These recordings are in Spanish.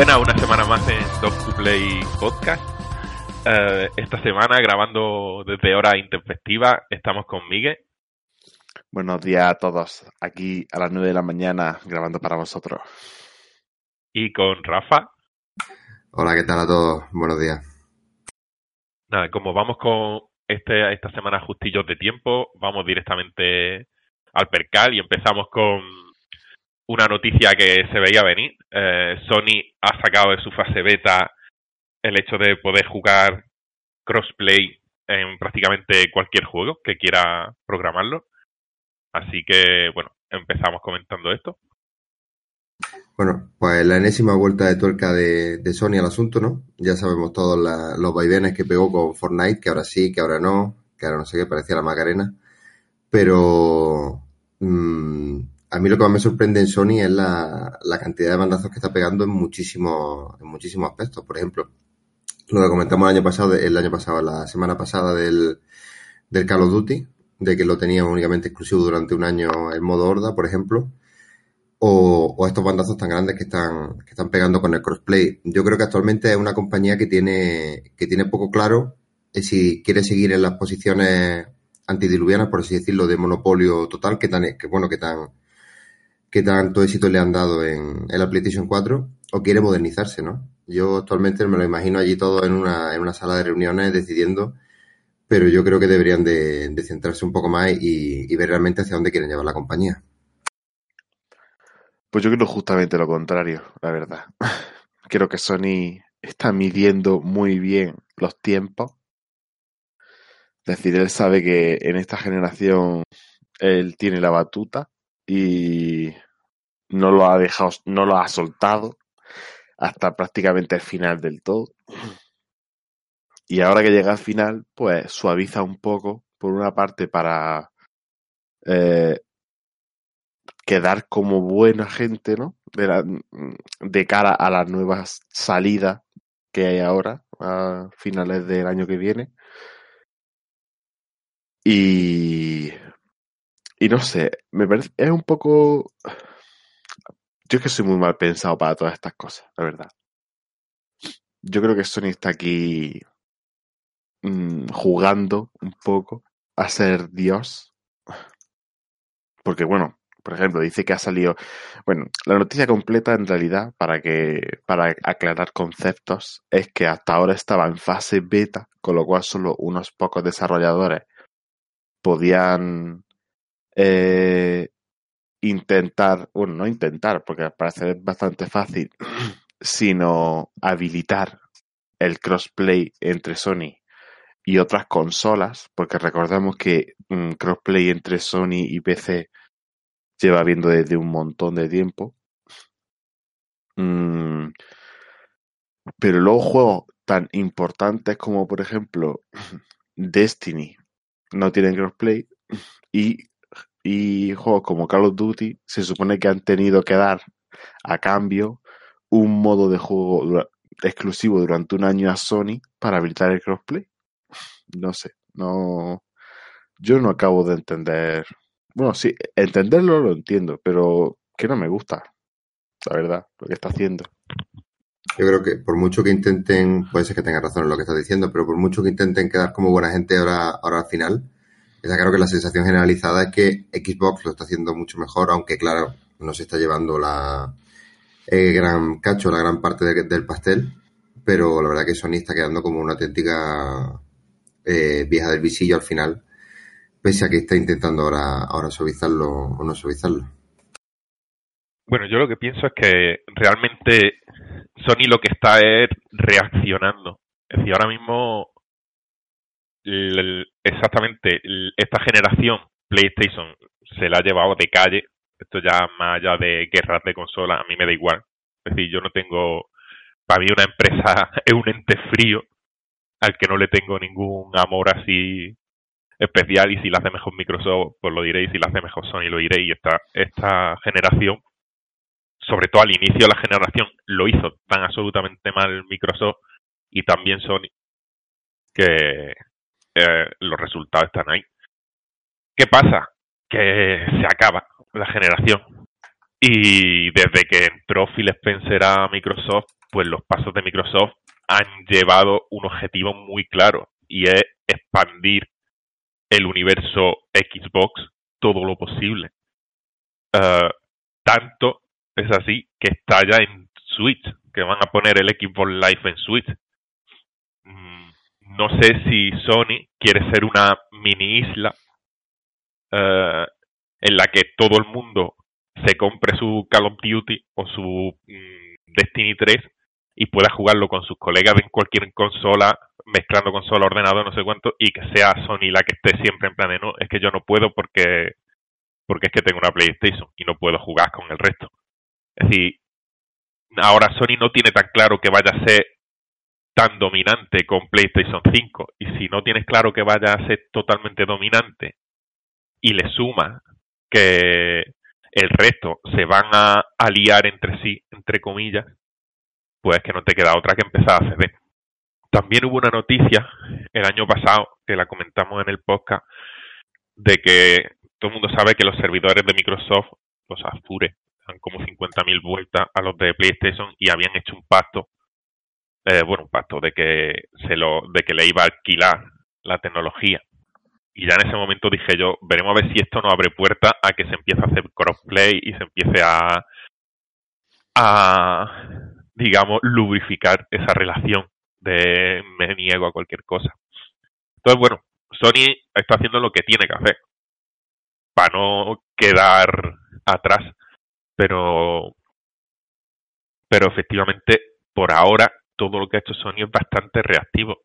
buenas, una semana más en to Play Podcast. Eh, esta semana grabando desde hora intempestiva, estamos con Miguel. Buenos días a todos, aquí a las 9 de la mañana grabando para vosotros. Y con Rafa. Hola, ¿qué tal a todos? Buenos días. Nada, como vamos con este, esta semana justillos de tiempo, vamos directamente al percal y empezamos con una noticia que se veía venir. Eh, Sony ha sacado de su fase beta el hecho de poder jugar crossplay en prácticamente cualquier juego que quiera programarlo. Así que, bueno, empezamos comentando esto. Bueno, pues la enésima vuelta de tuerca de, Sony al asunto, ¿no? Ya sabemos todos los vaivenes que pegó con Fortnite, que ahora sí, que ahora no, que ahora no sé qué, parecía la Macarena. Pero mmm, a mí lo que más me sorprende en Sony es la, cantidad de bandazos que está pegando en muchísimos, en muchísimos aspectos. Por ejemplo, lo que comentamos el año pasado, el año pasado, la semana pasada del, del Call of Duty, de que lo tenía únicamente exclusivo durante un año en modo horda, por ejemplo. O, o, estos bandazos tan grandes que están, que están pegando con el crossplay. Yo creo que actualmente es una compañía que tiene, que tiene poco claro si quiere seguir en las posiciones antidiluvianas, por así decirlo, de monopolio total, que tan, que bueno, que tan, que tanto éxito le han dado en, la PlayStation 4 o quiere modernizarse, ¿no? Yo actualmente me lo imagino allí todo en una, en una sala de reuniones decidiendo, pero yo creo que deberían de, centrarse un poco más y, ver realmente hacia dónde quieren llevar la compañía. Pues yo creo justamente lo contrario, la verdad. Creo que Sony está midiendo muy bien los tiempos. Es decir, él sabe que en esta generación él tiene la batuta y no lo ha dejado, no lo ha soltado hasta prácticamente el final del todo. Y ahora que llega al final, pues suaviza un poco, por una parte, para eh, quedar como buena gente, ¿no? De, de cara a las nuevas salidas que hay ahora, a finales del año que viene. Y y no sé, me parece, es un poco... Yo es que soy muy mal pensado para todas estas cosas, la verdad. Yo creo que Sony está aquí mm, jugando un poco a ser Dios. Porque bueno, por ejemplo, dice que ha salido. Bueno, la noticia completa en realidad, para que. para aclarar conceptos, es que hasta ahora estaba en fase beta, con lo cual solo unos pocos desarrolladores podían eh, intentar, bueno, no intentar, porque parece bastante fácil, sino habilitar el crossplay entre Sony y otras consolas, porque recordamos que un crossplay entre Sony y PC lleva viendo desde un montón de tiempo. Mm, pero luego juegos tan importantes como por ejemplo Destiny no tienen crossplay y y juegos como Call of Duty se supone que han tenido que dar a cambio un modo de juego exclusivo durante un año a Sony para habilitar el crossplay. No sé, no. Yo no acabo de entender. Bueno, sí, entenderlo lo entiendo, pero que no me gusta, la verdad, lo que está haciendo. Yo creo que por mucho que intenten, puede ser que tenga razón en lo que estás diciendo, pero por mucho que intenten quedar como buena gente ahora, ahora al final, Está claro que la sensación generalizada es que Xbox lo está haciendo mucho mejor, aunque claro, no se está llevando la gran cacho, la gran parte del pastel, pero la verdad que Sony está quedando como una auténtica eh, vieja del visillo al final, pese a que está intentando ahora, ahora suavizarlo o no suavizarlo. Bueno, yo lo que pienso es que realmente Sony lo que está es reaccionando. Es decir, ahora mismo exactamente esta generación PlayStation se la ha llevado de calle. Esto ya más allá de guerras de consola, a mí me da igual. Es decir, yo no tengo, para mí una empresa es un ente frío al que no le tengo ningún amor así especial y si la hace mejor Microsoft, pues lo diré y si la hace mejor Sony lo diré y esta, esta generación, sobre todo al inicio de la generación, lo hizo tan absolutamente mal Microsoft y también Sony que, eh, los resultados están ahí. ¿Qué pasa? Que se acaba la generación. Y desde que entró Phil Spencer a Microsoft, pues los pasos de Microsoft han llevado un objetivo muy claro y es expandir el universo Xbox todo lo posible. Eh, tanto es así que está ya en Switch, que van a poner el Xbox Live en Switch. Mm, no sé si Sony quiere ser una mini isla eh, en la que todo el mundo se compre su Call of Duty o su mm, Destiny 3 y pueda jugarlo con sus colegas en cualquier consola, mezclando consola, ordenador, no sé cuánto, y que sea Sony la que esté siempre en plan de no, es que yo no puedo porque porque es que tengo una PlayStation y no puedo jugar con el resto. Es decir, ahora Sony no tiene tan claro que vaya a ser tan dominante con PlayStation 5 y si no tienes claro que vaya a ser totalmente dominante y le suma que el resto se van a aliar entre sí, entre comillas, pues que no te queda otra que empezar a ceder. También hubo una noticia el año pasado, que la comentamos en el podcast, de que todo el mundo sabe que los servidores de Microsoft, los Azure, dan como 50.000 vueltas a los de PlayStation y habían hecho un pacto, eh, bueno, un pacto de que, se lo, de que le iba a alquilar la tecnología. Y ya en ese momento dije yo, veremos a ver si esto no abre puerta a que se empiece a hacer crossplay y se empiece a, a digamos, lubrificar esa relación de me niego a cualquier cosa. Entonces, bueno, Sony está haciendo lo que tiene que hacer para no quedar atrás, pero pero efectivamente por ahora todo lo que ha hecho Sony es bastante reactivo.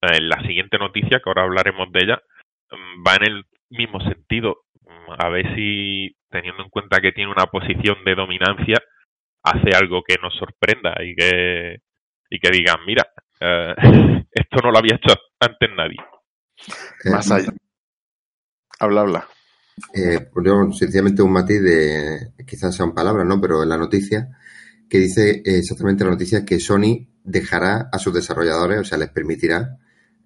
En eh, la siguiente noticia, que ahora hablaremos de ella, mm, va en el mismo sentido. Mm, a ver si, teniendo en cuenta que tiene una posición de dominancia, hace algo que nos sorprenda y que, y que digan, mira, eh, esto no lo había hecho antes nadie. Más allá. Habla, habla. Eh, pues sencillamente un matiz de, quizás sean palabras, ¿no? Pero en la noticia, que dice exactamente la noticia que Sony dejará a sus desarrolladores, o sea, les permitirá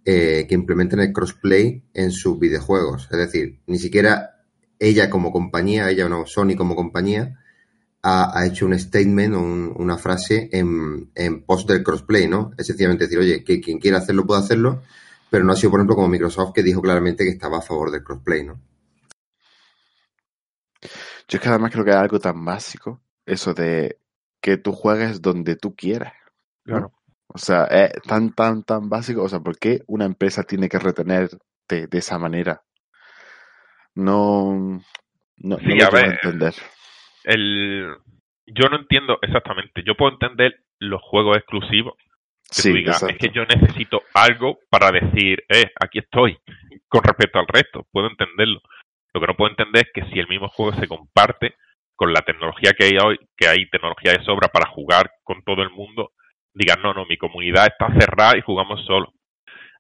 eh, que implementen el crossplay en sus videojuegos. Es decir, ni siquiera ella como compañía, ella no, Sony como compañía, ha, hecho un statement o una frase en, en post del crossplay, ¿no? Es sencillamente decir, oye, que quien quiera hacerlo puede hacerlo, pero no ha sido, por ejemplo, como Microsoft que dijo claramente que estaba a favor del crossplay, ¿no? Yo es que además creo que es algo tan básico, eso de que tú juegues donde tú quieras. Claro. O sea, es tan, tan, tan básico. O sea, ¿por qué una empresa tiene que retenerte de esa manera? No, no, sí, a ver, entender. El, yo no entiendo exactamente. Yo puedo entender los juegos exclusivos. Que sí, digas, es que yo necesito algo para decir, eh, aquí estoy, con respecto al resto. Puedo entenderlo. Lo que no puedo entender es que si el mismo juego se comparte con la tecnología que hay hoy, que hay tecnología de sobra para jugar con todo el mundo, digan, no, no, mi comunidad está cerrada y jugamos solo.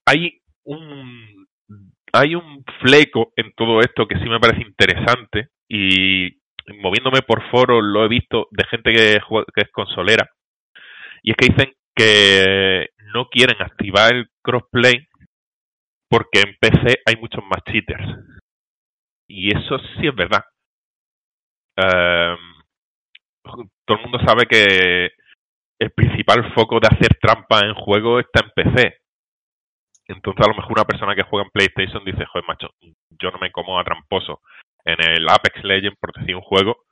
Hay un, hay un fleco en todo esto que sí me parece interesante y moviéndome por foros lo he visto de gente que, que es consolera y es que dicen que no quieren activar el crossplay porque en PC hay muchos más cheaters. Y eso sí es verdad. Em, todo el mundo sabe que el principal foco de hacer trampa en juego está en PC. Entonces a lo mejor una persona que juega en PlayStation dice, joder macho, yo no me como a tramposo. En el Apex Legends, por decir un juego,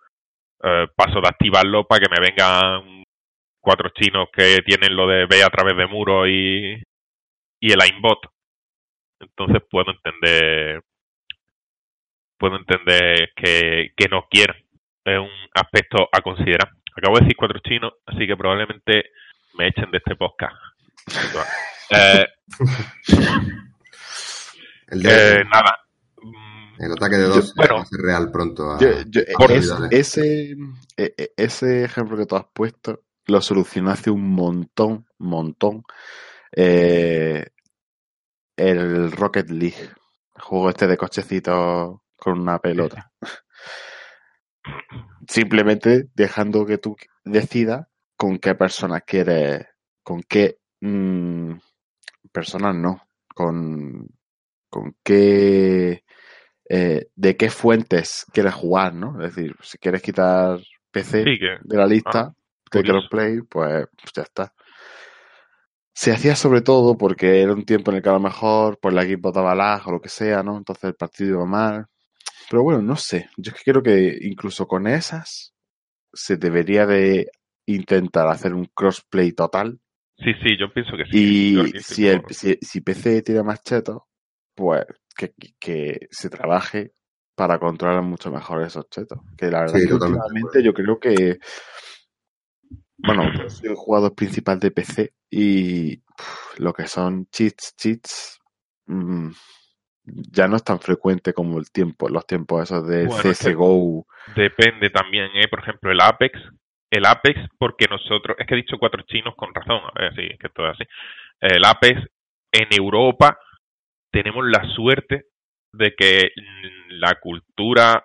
eh, paso de activarlo para que me vengan cuatro chinos que tienen lo de ve a través de muros y, y el aimbot. Entonces puedo entender puedo entender que, que no quieran. Es un aspecto a considerar. Acabo de decir cuatro chinos, así que probablemente me echen de este podcast. eh, el eh, nada. El ataque de dos va a ser real pronto. A, ese, ese ejemplo que tú has puesto lo solucionó hace un montón, montón. Eh, el Rocket League, el juego este de cochecitos con una pelota. Simplemente dejando que tú decidas con qué personas quieres, con qué mmm, personas no, con, con qué, eh, de qué fuentes quieres jugar, ¿no? Es decir, si quieres quitar PC Sí, que de la lista ah, de crossplay, pues, pues ya está. Se hacía sobre todo porque era un tiempo en el que a lo mejor pues la equipo daba lag o lo que sea, ¿no? Entonces el partido iba mal. Pero bueno, no sé. Yo es que creo que incluso con esas se debería de intentar hacer un crossplay total. Sí, sí, yo pienso que sí. Y si, el, si, si PC tiene más chetos, pues que, que se trabaje para controlar mucho mejor esos chetos. Que la verdad Sí, es que últimamente yo creo que, bueno, yo soy el jugador principal de PC y uf, lo que son cheats, cheats, mm, ya no es tan frecuente como el tiempo, los tiempos esos de Bueno, es que- CSGO. Depende también, ¿eh? Por ejemplo, el Apex. El Apex, porque nosotros, es que he dicho cuatro chinos con razón, a ver, sí, es que todo es así. El Apex, en Europa, tenemos la suerte de que la cultura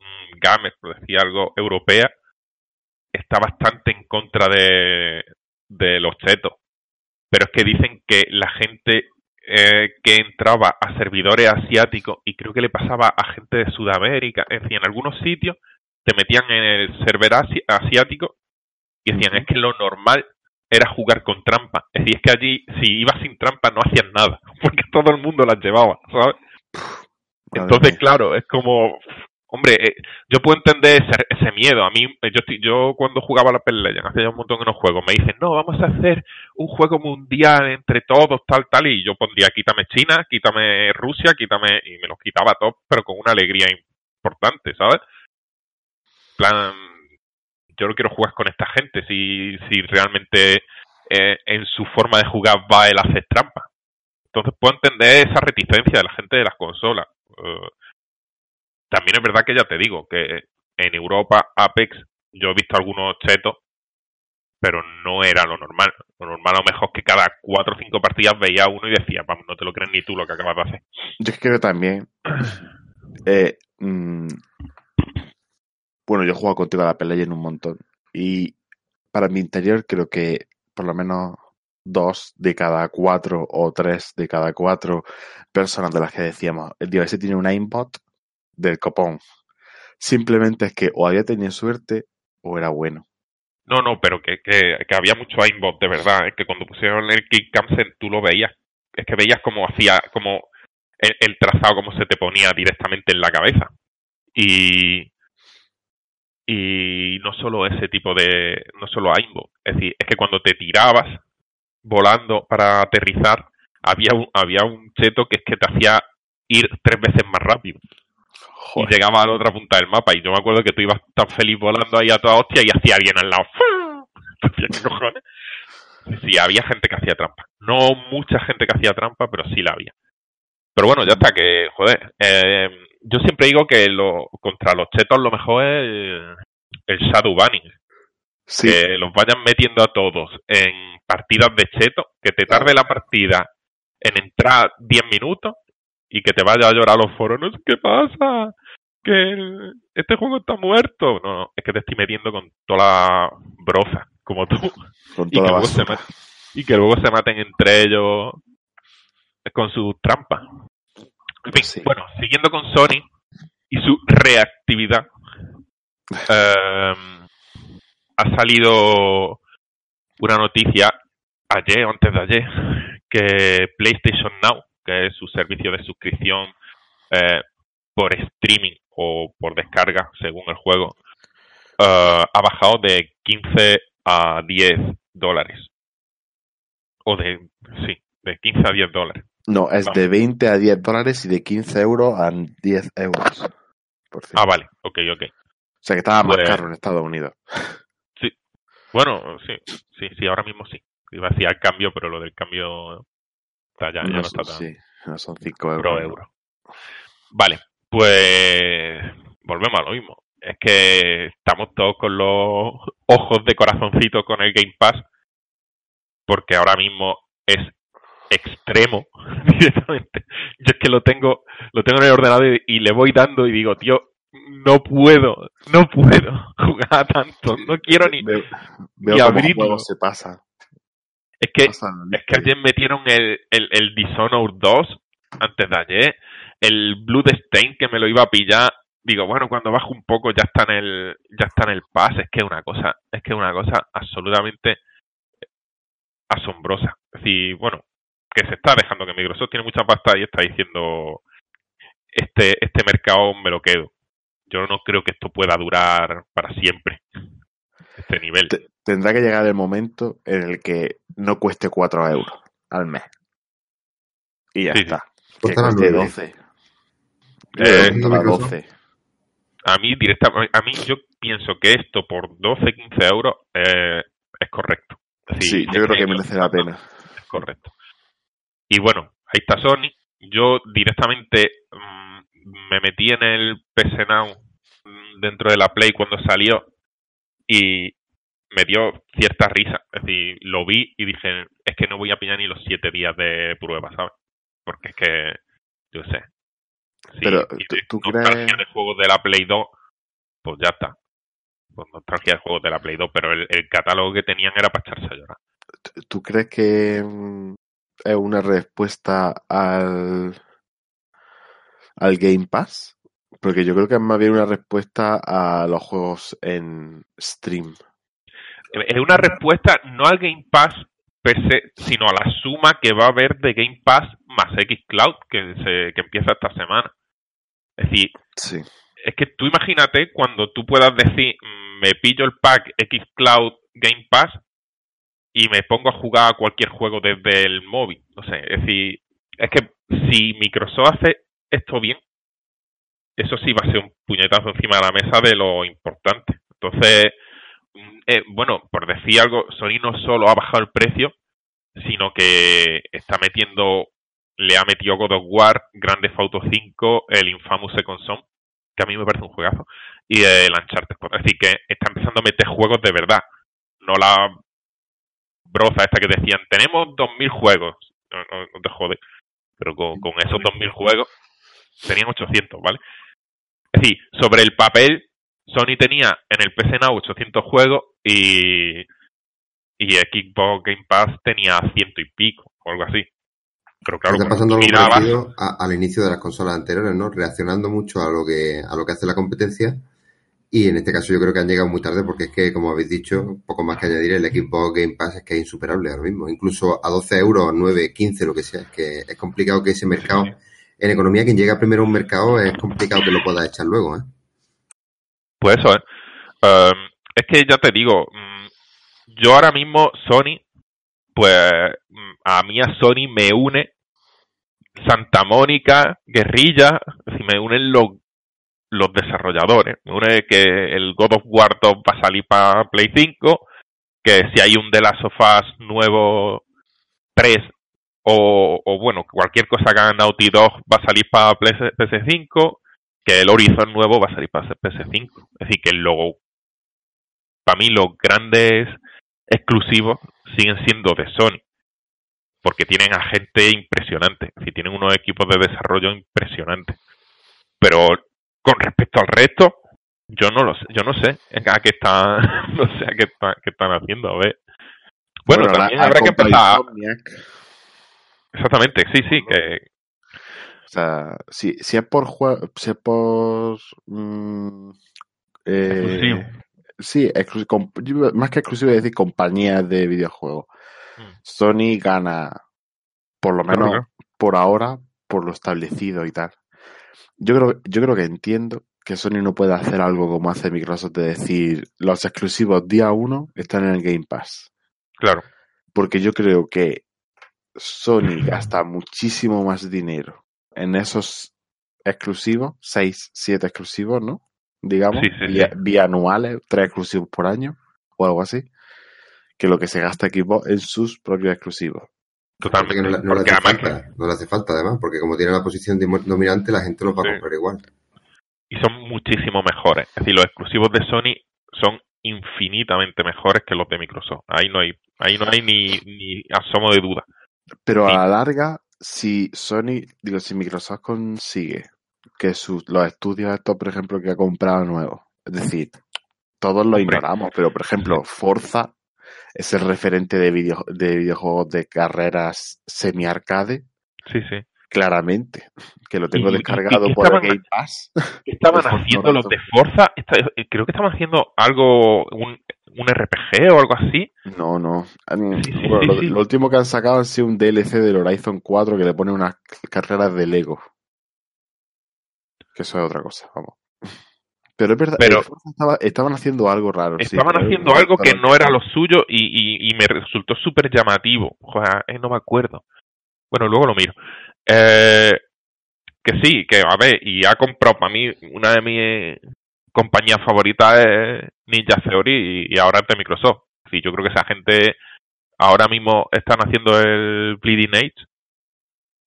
mm, gamer, por decir algo, europea, está bastante en contra de, de los chetos. Pero es que dicen que la gente eh, que entraba a servidores asiáticos, y creo que le pasaba a gente de Sudamérica, es decir, en algunos sitios te metían en el server asi- asiático y decían, es que lo normal era jugar con trampa. Es decir, es que allí, si ibas sin trampa, no hacías nada, porque todo el mundo las llevaba, ¿sabes? Entonces, claro, es como, hombre, eh, yo puedo entender ese, ese miedo. A mí, eh, yo, yo cuando jugaba a la Pell Legends, hace ya un montón que no juego, me dicen, no, vamos a hacer un juego mundial entre todos, tal, tal, y yo pondría, quítame China, quítame Rusia, quítame, y me los quitaba todos, pero con una alegría importante, ¿sabes? Plan, yo no quiero jugar con esta gente si, si realmente eh, en su forma de jugar va el hacer trampa. Entonces puedo entender esa reticencia de la gente de las consolas. Eh, también es verdad que ya te digo que en Europa Apex yo he visto algunos chetos, pero no era lo normal. Lo normal a lo mejor que cada cuatro o cinco partidas veía uno y decía, vamos, no te lo crees ni tú lo que acabas de hacer. Yo creo también. eh, mm, bueno, yo he jugado contigo a la pelea en un montón. Y para mi interior creo que por lo menos dos de cada cuatro o tres de cada cuatro personas de las que decíamos, tío ese tiene un aimbot del copón. Simplemente es que o había tenido suerte o era bueno. No, no, pero que, que, que había mucho aimbot de verdad. Es que cuando pusieron el kick cancel tú lo veías. Es que veías como hacía, como el, el trazado, como se te ponía directamente en la cabeza. Y, y no solo ese tipo de, no solo aimbot. Es decir, es que cuando te tirabas volando para aterrizar, había un, había un cheto que es que te hacía ir tres veces más rápido y llegaba a la otra punta del mapa. Y yo me acuerdo que tú ibas tan feliz volando ahí a toda hostia y hacía alguien al lado. ¿qué cojones? Sí, había gente que hacía trampa. No mucha gente que hacía trampa, pero sí la había. Pero bueno, ya está, que, joder, eh, yo siempre digo que lo, contra los chetos lo mejor es el, el shadow banning. Sí, Que los vayan metiendo a todos en partidas de cheto, que te tarde la partida en entrar 10 minutos y que te vaya a llorar a los foros. No sé qué pasa, que el- este juego está muerto. No, no, es que te estoy metiendo con toda la broza, como tú. con Y que, luego se maten, y que luego se maten entre ellos con sus trampas. En fin, Sí. bueno, siguiendo con Sony y su reactividad, em, ha salido una noticia ayer o antes de ayer que PlayStation Now, que es su servicio de suscripción eh, por streaming o por descarga según el juego, eh, ha bajado de 15 a 10 dólares. O de, sí, de 15 a 10 dólares. No, es de 20 a 10 dólares y de 15 euros a 10 euros. Por. Ah, vale, ok, ok. O sea que estaba más Pues- caro en Estados Unidos. Bueno, sí, sí, sí, ahora mismo sí. Iba a decir al cambio, pero lo del cambio está ya, ya no, no, está tan sí, no son 5 euros. pro euro. Vale, pues volvemos a lo mismo. Es que estamos todos con los ojos de corazoncito con el Game Pass, porque ahora mismo es extremo directamente. Yo es que lo tengo, lo tengo en el ordenador y, y le voy dando y digo, tío, no puedo, no puedo jugar a tanto, no quiero ni. Veo, veo ni cómo juego se pasa. Es que Es que ayer metieron el, el, el Dishonored 2, antes de ayer, el Bloodstained que me lo iba a pillar, digo, bueno, cuando bajo un poco ya está en el, ya está en el pass, es que es una cosa, es que es una cosa absolutamente asombrosa. Es decir, bueno, que se está dejando que Microsoft tiene mucha pasta y está diciendo este, este mercado me lo quedo. Yo no creo que esto pueda durar para siempre. Este nivel. Tendrá que llegar el momento en el que no cueste 4 euros al mes. Y ya está. Que cueste 12. Eh, 12. A mí directamente, a mí yo pienso que esto por 12, 15 euros eh, es correcto. sí, yo creo que merece la pena. Es correcto. Y bueno, ahí está Sony. Yo directamente mmm, me metí en el PS Now mm, dentro de la Play cuando salió y me dio cierta risa. Es decir, lo vi y dije, es que no voy a pillar ni los siete días de prueba, ¿sabes? Porque es que, yo sé. Sí, Pero tú, crees... de juegos de la Play 2, pues ya está. Pues nostalgia de juegos de la Play 2, pero el, el catálogo que tenían era para echarse a llorar. ¿Tú crees que mm, es una respuesta al, al Game Pass? Porque yo creo que es más bien una respuesta a los juegos en stream. Es una respuesta no al Game Pass per se, sino a la suma que va a haber de Game Pass más X Cloud que, se, que empieza esta semana. Es decir, sí. es que tú imagínate cuando tú puedas decir, me pillo el pack X Cloud Game Pass y me pongo a jugar a cualquier juego desde el móvil. No sé, es decir, es que si Microsoft hace esto bien, eso sí va a ser un puñetazo encima de la mesa de lo importante. Entonces, eh, bueno, por decir algo, Sony no solo ha bajado el precio, sino que está metiendo, le ha metido God of War, Grande Auto 5, el Infamous Second Son, que a mí me parece un juegazo, y el Uncharted. Es decir, que está empezando a meter juegos de verdad, no la broza esta que decían, tenemos 2.000 juegos. No, te jode. Pero con, con esos 2.000 juegos tenían 800, ¿vale? Es decir, sobre el papel, Sony tenía en el PC Now 800 juegos y, y Xbox Game Pass tenía ciento y pico, o algo así. Pero claro, está pasando algo parecido al inicio de las consolas anteriores, ¿no? Reaccionando mucho a lo que a lo que hace la competencia y en este caso yo creo que han llegado muy tarde porque es que, como habéis dicho, poco más que añadir, el equipo Game Pass es que es insuperable ahora mismo. Incluso a 12 euros, 9, 15, lo que sea. Es que es complicado que ese mercado, en economía, quien llega primero a un mercado, es complicado que lo pueda echar luego. ¿eh? Pues eso, ¿eh? Um, es que ya te digo, mm, yo ahora mismo, Sony, pues mm, a mí a Sony me une Santa Mónica, Guerrilla, si me unen los los desarrolladores. Uno es que el God of War 2 va a salir para Play 5, que si hay un The Last of Us nuevo 3 o, o bueno, cualquier cosa que haga Naughty Dog va a salir para PS5, que el Horizon nuevo va a salir para PS5. Es decir, que luego, para mí los grandes exclusivos siguen siendo de Sony. Porque tienen a gente impresionante. Es decir, tienen unos equipos de desarrollo impresionantes. Pero con respecto al resto, yo no lo sé, yo no sé a qué están, no sé a qué, están haciendo, a ver. Bueno, también habrá que empezar. Exactamente, sí, sí, que. O sea, si, si es por juego, si es por. Mm, eh, sí, más que exclusivo, es decir, compañías de videojuegos. Hmm. Sony gana, por lo menos por ahora, por lo establecido y tal. Yo creo, yo creo que entiendo que Sony no puede hacer algo como hace Microsoft de decir los exclusivos día uno están en el Game Pass. Claro. Porque yo creo que Sony gasta muchísimo más dinero en esos exclusivos, 6, 7 exclusivos, ¿no? Digamos, bianuales, 3 exclusivos por año o algo así, que lo que se gasta Xbox en sus propios exclusivos. Totalmente. No, no, le hace falta, no le hace falta, además, porque como tiene la posición dominante, la gente los va a comprar igual. Y son muchísimo mejores. Es decir, los exclusivos de Sony son infinitamente mejores que los de Microsoft. Ahí no hay, ahí no hay ni, ni asomo de duda. Pero a la larga, si Sony, digo, si Microsoft consigue que sus, los estudios estos, por ejemplo, que ha comprado nuevos, es decir, todos lo ignoramos, pero por ejemplo, Forza es el referente de, video, de videojuegos de carreras semi-arcade. Sí, sí. Claramente, que lo tengo Y- descargado y- y por el estaban- Game Pass. ¿Qué estaban haciendo los de Forza? Eh, creo que estaban haciendo algo, un, un RPG o algo así. No, no. Han- Sí, sí, bueno, sí, lo, último que han sacado ha sido un DLC del Horizon 4 que le pone unas carreras de Lego. Que eso es otra cosa, vamos. Pero es verdad, Pero- estaba- estaban haciendo algo raro. Estaban pero haciendo algo que no era lo suyo y, y- y me resultó súper llamativo. Joder, eh, no me acuerdo. Bueno, luego lo miro. Eh, que sí, que a ver, y ha comprado para mí una de mis compañías favoritas es Ninja Theory y, y ahora de Microsoft. Sí, yo creo que esa gente ahora mismo están haciendo el Bleeding Age,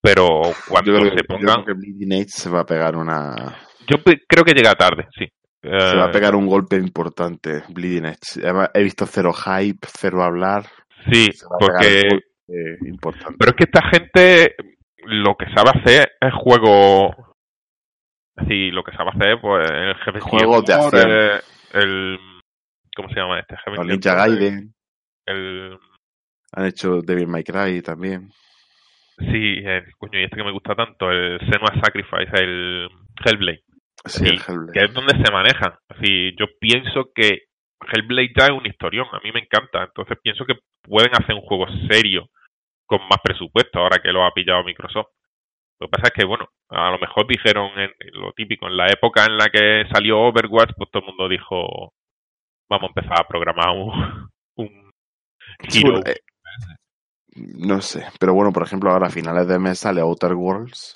pero cuando Yo creo, se que, yo pongan, creo que Bleeding Edge se va a pegar una. yo creo que llega tarde, sí. Se va a Eh, pegar un golpe importante, Bleeding Edge. Además, he visto cero hype, cero hablar. sí, porque importante. Pero es que esta gente lo que sabe hacer es juego. Sí, lo que sabe hacer, pues el jefe Juegos de acción. el. ¿Cómo se llama este? Los Ninja Gaiden El, han hecho Devil May Cry también. sí, el, coño, y este que me gusta tanto, el Senua Sacrifice, el Hellblade, Sí, Sí, el Hellblade. que es donde se manejan. Así, yo pienso que Hellblade ya es un historión, a mí me encanta, entonces pienso que pueden hacer un juego serio con más presupuesto ahora que lo ha pillado Microsoft. Lo que pasa es que, bueno, a lo mejor dijeron en, en lo típico, en la época en la que salió Overwatch, pues todo el mundo dijo, vamos a empezar a programar un, un Hero. eh, no sé, pero bueno, por ejemplo, ahora a finales de mes sale Outer Worlds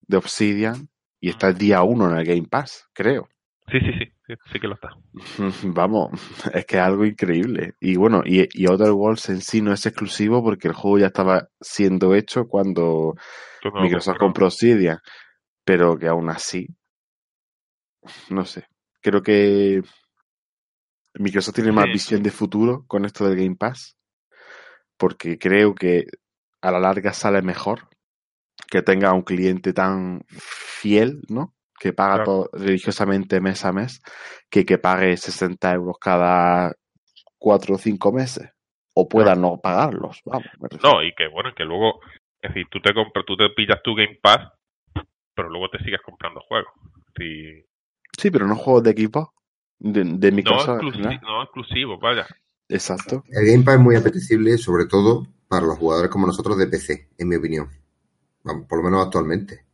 de Obsidian y está el día 1 en el Game Pass, creo. Sí, sí, sí, sí, sí que lo está. Vamos, es que es algo increíble. Y bueno, y, y Outer Worlds en sí no es exclusivo porque el juego ya estaba siendo hecho cuando Microsoft compró Obsidian, pero que aún así, no sé, creo que Microsoft tiene más visión de futuro con esto del Game Pass, porque creo que a la larga sale mejor que tenga un cliente tan fiel, ¿no? Que paga Claro. todo religiosamente mes a mes, que que pague 60 euros cada cuatro o cinco meses, o pueda no pagarlos, vamos. No, y que bueno, que luego, es decir, tú te compras, tú te pillas tu Game Pass, pero luego te sigues comprando juegos. Sí, Sí, pero no juegos de equipo, de, de no, Microsoft. exclusi- ¿no? no exclusivos, vaya. Exacto. El Game Pass es muy apetecible, sobre todo para los jugadores como nosotros de PC, en mi opinión. Por lo menos actualmente.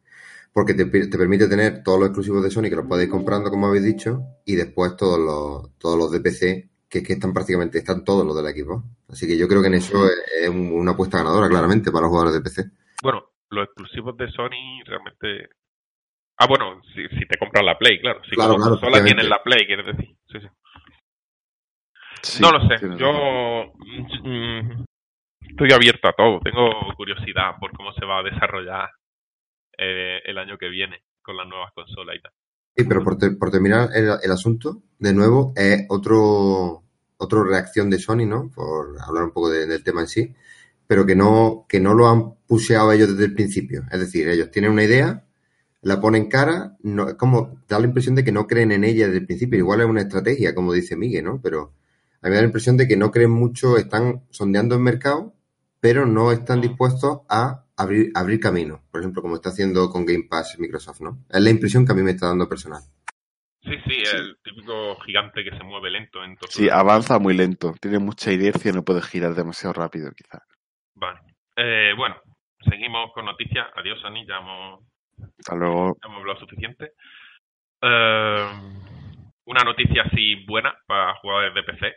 Porque te, te permite tener todos los exclusivos de Sony que los podéis ir comprando, como habéis dicho, y después todos los, todos los de PC, que, que están prácticamente, están todos los del equipo. Así que yo creo que en eso es, es un- una apuesta ganadora, claramente, para los jugadores de PC. Bueno, los exclusivos de Sony realmente. Ah, bueno, si, si te compras la Play, claro. Si Claro, como claro, consola tienes la Play, quieres decir. Sí, sí. Sí, no lo sé. Yo mm, estoy abierto a todo. Tengo curiosidad por cómo se va a desarrollar eh, el año que viene con las nuevas consolas y tal. Sí, pero por, te- por terminar el, el asunto, de nuevo, es otro, otra reacción de Sony, ¿no? Por hablar un poco de- del tema en sí, pero que no, que no lo han puseado ellos desde el principio. Es decir, ellos tienen una idea, la ponen cara, no, es como da la impresión de que no creen en ella desde el principio. Igual es una estrategia, como dice Miguel, ¿no? Pero a mí me da la impresión de que no creen mucho, están sondeando el mercado, pero no están dispuestos a abrir, abrir camino. Por ejemplo, como está haciendo con Game Pass Microsoft, ¿no? Es la impresión que a mí me está dando personal. Sí, sí, el típico gigante que se mueve lento en todo. Sí, avanza muy lento. Tiene mucha inercia y no puede girar demasiado rápido, quizás. Vale. Eh, bueno, seguimos con noticias. Adiós, Ani, ya hemos, Hasta luego. ya hemos hablado suficiente. Eh, una noticia así buena para jugadores de PC.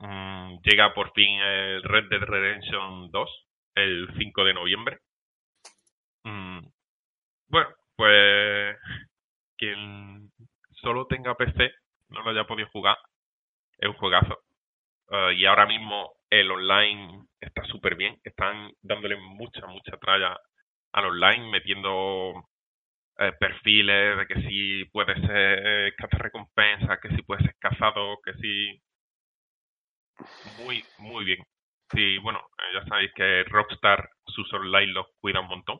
Mm, llega por fin el Red Dead Redemption 2 el 5 de noviembre. Bueno, pues quien solo tenga PC no lo haya podido jugar es un juegazo. Eh, y ahora mismo el online está súper bien. Están dándole mucha, mucha tralla al online, metiendo eh, perfiles de que si puedes ser cazar recompensas, que si puedes ser cazado, que si... Muy, muy bien. Sí, bueno, eh, ya sabéis que Rockstar sus online los cuida un montón.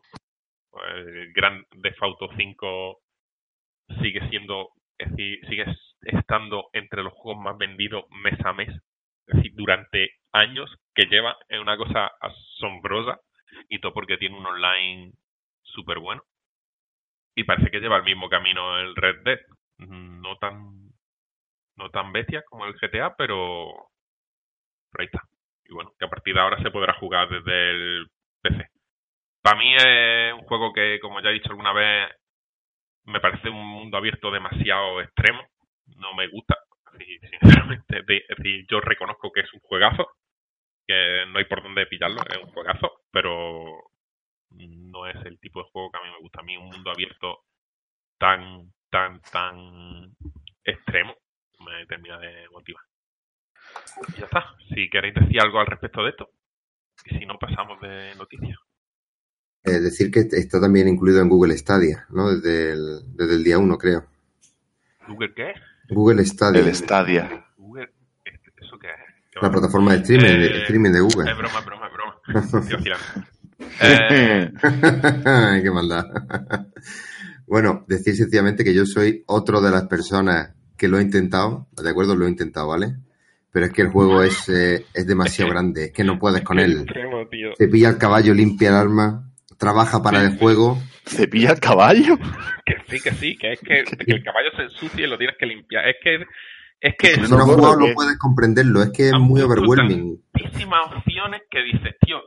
El Gran Theft Auto 5 sigue siendo, es decir, sigue estando entre los juegos más vendidos mes a mes. Es decir, durante años que lleva, es una cosa asombrosa y todo porque tiene un online súper bueno. Y parece que lleva el mismo camino el Red Dead. No tan, no tan bestia como el GTA, pero ahí está. Y bueno, que a partir de ahora se podrá jugar desde el PC. Para mí es un juego que, como ya he dicho alguna vez, me parece un mundo abierto demasiado extremo. No me gusta. sinceramente, yo reconozco que es un juegazo, que no hay por dónde pillarlo, es un juegazo, pero no es el tipo de juego que a mí me gusta. A mí un mundo abierto tan, tan, tan extremo me termina de motivar. Ya está. Si queréis decir algo al respecto de esto, y si no, pasamos de noticias. Es decir, que está también incluido en Google Stadia, ¿no? Desde el, desde el día 1, creo. ¿Google qué? Google Stadia. El Stadia. Google, ¿eso qué es? La plataforma de streaming, de, Eh, streaming de Google. Es broma, es broma, es broma. Eh, Qué maldad. bueno, decir sencillamente que yo soy otro de las personas que lo he intentado, ¿de acuerdo? Lo he intentado, ¿vale? Pero es que el juego es, eh, es demasiado grande, es que no puedes con él. Se pilla el caballo, limpia el arma, trabaja para el juego. ¿Cepilla el caballo? Que sí, que sí, que es que, que el caballo se ensucia y lo tienes que limpiar. Es que es que Si no no no puedes comprenderlo, es que es muy overwhelming. tantísimas opciones que dices, tío,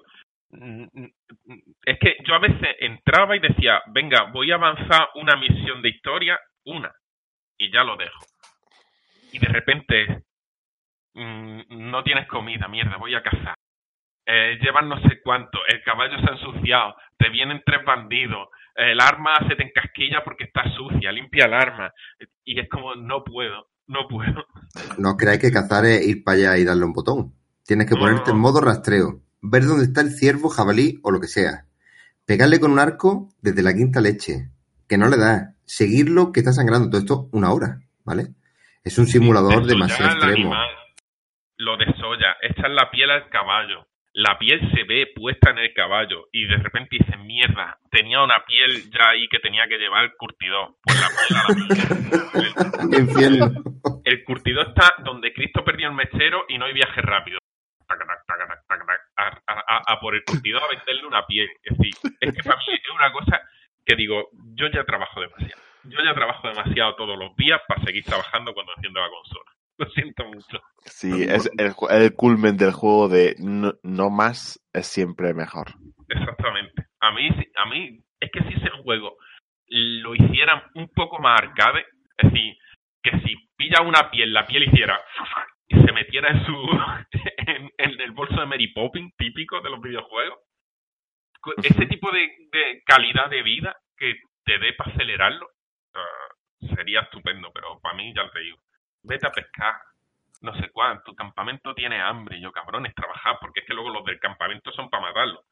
es que yo a veces entraba y decía, venga, voy a avanzar una misión de historia, una, y ya lo dejo. Y de repente, mm, no tienes comida, mierda, voy a cazar. Eh, llevan no sé cuánto, el caballo se ha ensuciado, te vienen tres bandidos, el arma se te encasquilla porque está sucia, limpia el arma. Y es como, no puedo, no puedo. No creáis que cazar es ir para allá y darle un botón. Tienes que No, ponerte no. en modo rastreo, ver dónde está el ciervo, jabalí o lo que sea. Pegarle con un arco desde la quinta leche, que no le da. Seguirlo que está sangrando. Todo esto una hora, ¿vale? Es un simulador demasiado extremo. animal, lo desolla, echas la piel al caballo. La piel se ve puesta en el caballo y de repente dices, mierda, tenía una piel ya ahí que tenía que llevar el curtidor. Pues la la. El curtidor está donde Cristo perdió el mechero y no hay viaje rápido. A por el curtidor a venderle una piel. Es decir, es que para mí es una cosa que digo, yo ya trabajo demasiado. Yo ya trabajo demasiado todos los días para seguir trabajando cuando enciendo la consola. Lo siento mucho. Sí, es el, el culmen del juego de no, no más es siempre mejor. Exactamente. A mí, a mí, es que si ese juego lo hicieran un poco más arcade, es decir, que si pilla una piel, la piel hiciera y se metiera en su en, en el bolso de Mary Poppins típico de los videojuegos, ese tipo de, de calidad de vida que te dé para acelerarlo ah, sería estupendo, pero para mí ya te digo, vete a pescar, no sé cuánto, tu campamento tiene hambre, y yo cabrones, trabajar, porque es que luego los del campamento son para matarlo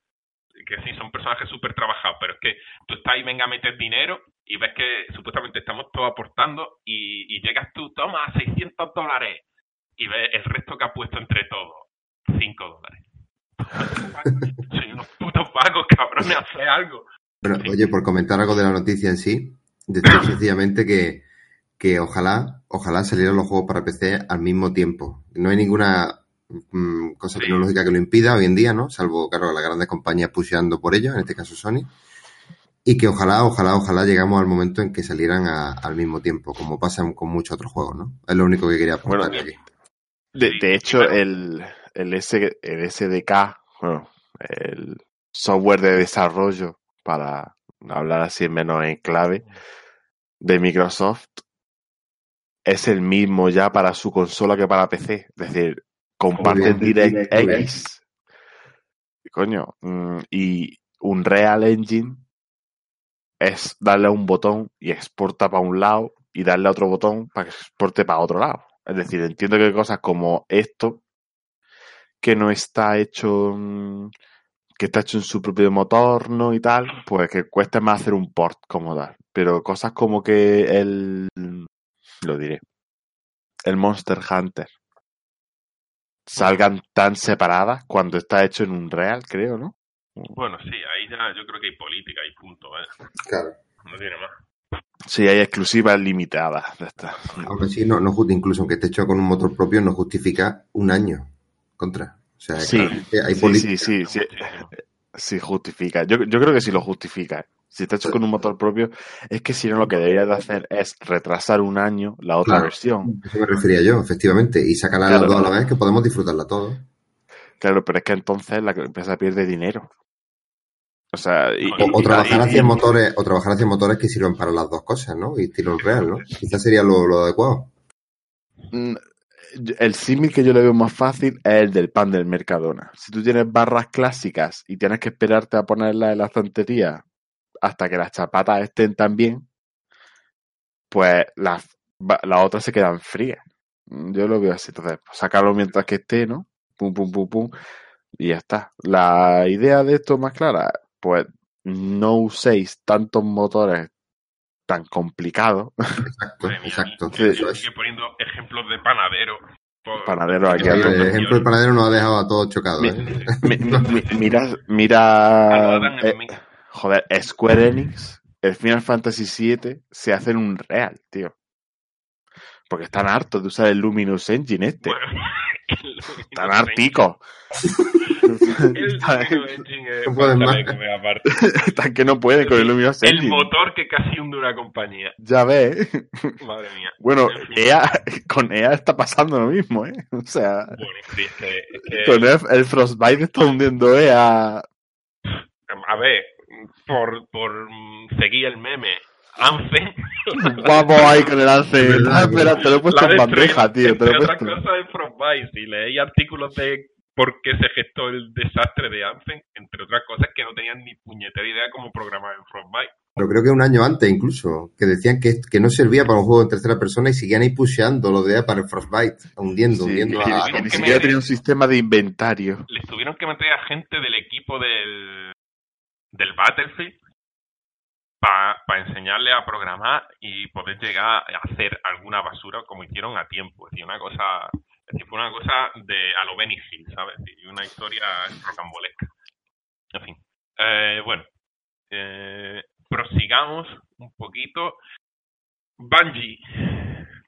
que sí, son personajes súper trabajados, pero es que tú estás ahí, venga a meter dinero y ves que supuestamente estamos todos aportando y, y llegas tú, toma, 600 dólares y ves el resto que ha puesto entre todos, 5 dólares. Soy unos putos pagos, cabrones, hace algo. Bueno, Sí. oye, por comentar algo de la noticia en sí, decir sencillamente que, que ojalá, ojalá salieran los juegos para PC al mismo tiempo. No hay ninguna mm, cosa Sí. tecnológica que lo impida hoy en día, ¿no? Salvo, claro, las grandes compañías pusheando por ello, en este caso Sony. Y que ojalá, ojalá, ojalá llegamos al momento en que salieran a- al mismo tiempo, como pasa con muchos otros juegos, ¿no? Es lo único que quería apuntar Bueno, aquí. De, hecho, el, el, S, el SDK, bueno, el software de desarrollo, para hablar así menos en clave, de Microsoft, es el mismo ya para su consola que para PC. Es decir, comparten DirectX. Coño, mm, y un Real Engine es darle a un botón y exporta para un lado y darle a otro botón para que exporte para otro lado. Es decir, entiendo que cosas como esto, que no está hecho, que está hecho en su propio motor, ¿no? Y tal, pues que cueste más hacer un port como tal. Pero cosas como que el, lo diré, el Monster Hunter salgan tan separadas cuando está hecho en un Real, creo, ¿no? Bueno, sí, ahí ya yo creo que hay política y punto, ¿eh? Claro. No tiene más. Sí, hay exclusivas limitadas de estas. Aún así, no, no, incluso aunque esté hecho con un motor propio, no justifica un año contra. O sea, Sí, hay Sí, política. sí, sí, sí, sí justifica. Yo, yo creo que sí lo justifica. Si está hecho con un motor propio, es que si no lo que debería de hacer es retrasar un año la otra Claro. versión. Eso me refería yo, efectivamente. Y sacarla Claro. las dos a la vez que podemos disfrutarla todos. Claro, pero es que entonces la empresa pierde dinero. O sea, y, O- O, o y- trabajar y- hacia motores, o trabajar hacia motores que sirvan para las dos cosas, ¿no? Y estilo Unreal, ¿no? Quizás sería lo, lo adecuado. Mm, El símil que yo le veo más fácil es el del pan del Mercadona. Si tú tienes barras clásicas y tienes que esperarte a ponerlas en la estantería hasta que las chapatas estén también, pues las, las otras se quedan frías. Mm, Yo lo veo así. Entonces, pues, sacarlo mientras que esté, ¿no? Pum, pum, pum, pum. Y ya está. La idea de esto más clara, pues no uséis tantos motores tan complicados. Exacto, exacto. Sí. Eso es. Sigue poniendo ejemplos de panadero. Por- Panadero aquí el ejemplo del panadero nos ha dejado a todos chocados, Mi- ¿eh? Mi- mi- mi- mira, eh. Joder, Square Enix, el Final Fantasy VII se hacen un real, tío. Porque están hartos de usar el Luminous Engine este. Bueno, están harticos. El están que no pueden con el Luminous El Engine. motor que casi hunde una compañía. Ya ves. Madre mía. Bueno, En fin. EA, con EA está pasando lo mismo, ¿eh? O sea, Bueno, sí, es que, es que- con el, el Frostbite está hundiendo E EA. a ver, por, por mm, seguir el meme, Anfen. Guapo ahí con el verdad, Ah, espera, te lo he puesto en bandeja, tío. Te lo he Entre otras puesto. cosas en Frostbite, si leéis artículos de por qué se gestó el desastre de Anfen, entre otras cosas que no tenían ni puñetera idea cómo programar en Frostbite. Pero creo que un año antes incluso, que decían que, que no servía para un juego en tercera persona y seguían ahí pusheando lo de para el Frostbite, hundiendo, Sí, hundiendo que- a... que ni siquiera tenía un sistema de inventario. Les tuvieron que meter a gente del equipo del, del Battlefield para enseñarle a programar y poder llegar a hacer alguna basura como hicieron a tiempo. Es decir, una cosa, es fue una cosa de a lo Benny ¿sabes? Y una historia rocambolesca. En fin. Eh, bueno, eh, prosigamos un poquito. Bungie.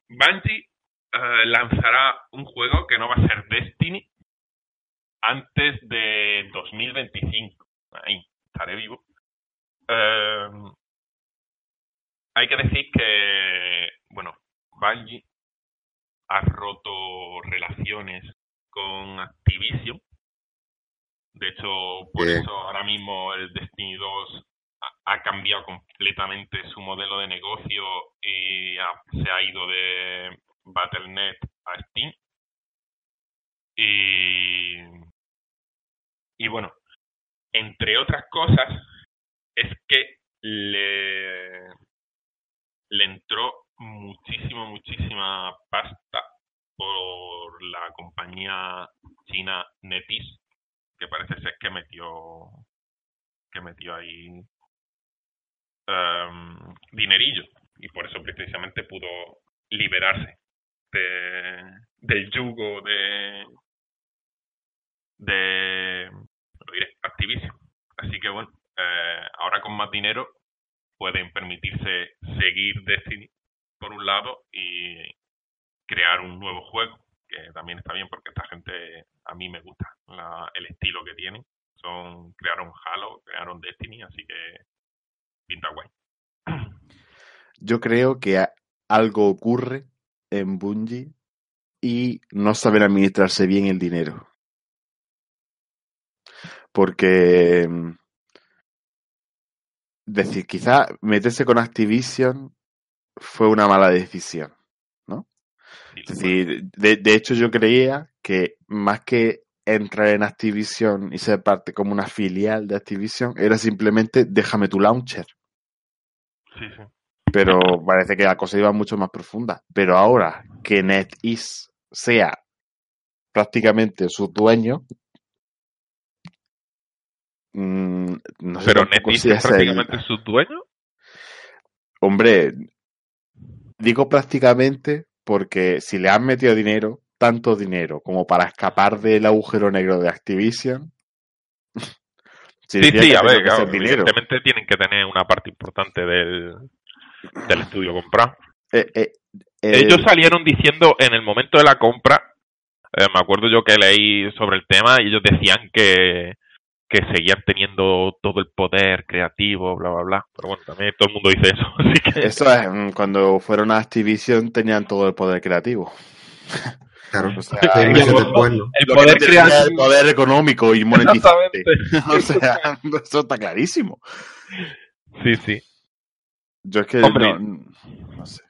Bungie eh, lanzará un juego que no va a ser Destiny antes de 2025. Ahí, estaré vivo. Eh, hay que decir que, bueno, Bungie ha roto relaciones con Activision. De hecho, por Bien. eso ahora mismo el Destiny 2 ha, cambiado completamente su modelo de negocio y ha- se ha ido de Battle.net a Steam. Y, y bueno, entre otras cosas, es que le, le entró muchísimo, muchísima pasta por la compañía china Netis, que parece ser que metió que metió ahí em, dinerillo y por eso precisamente pudo liberarse de, del yugo de de diré, Activision. Así que bueno, eh, ahora con más dinero pueden permitirse seguir Destiny por un lado y crear un nuevo juego, que también está bien porque esta gente a mí me gusta el estilo que tienen. Son crearon Halo, crearon Destiny, así que pinta guay. Yo creo que algo ocurre en Bungie y no saben administrarse bien el dinero. Porque, mm, decir, quizá meterse con Activision fue una mala decisión. Sí, Es decir, de, de hecho yo creía que más que entrar en Activision y ser parte como una filial de Activision, era simplemente déjame tu launcher. sí, sí. Pero parece que la cosa iba mucho más profunda. Pero ahora que NetEase sea prácticamente su dueño, mm, no sé Pero NetEase si es el- prácticamente su dueño. Hombre, digo prácticamente porque si le han metido dinero, tanto dinero como para escapar del agujero negro de Activision. Sí, sí, a ver, claro, evidentemente tienen que tener una parte importante del, del estudio comprado. Eh, eh, eh, Ellos salieron diciendo en el momento de la compra, me acuerdo yo que leí sobre el tema y ellos decían que, que seguían teniendo todo el poder creativo, bla, bla, bla. Pero bueno, también todo el mundo dice eso. Así que... Eso es, mm, cuando fueron a Activision tenían todo el poder creativo. Claro, O sea, el- poder creativo. el poder económico y monetizante. O sea, eso está clarísimo. Sí, sí. Yo es que Hombre. no, no sé.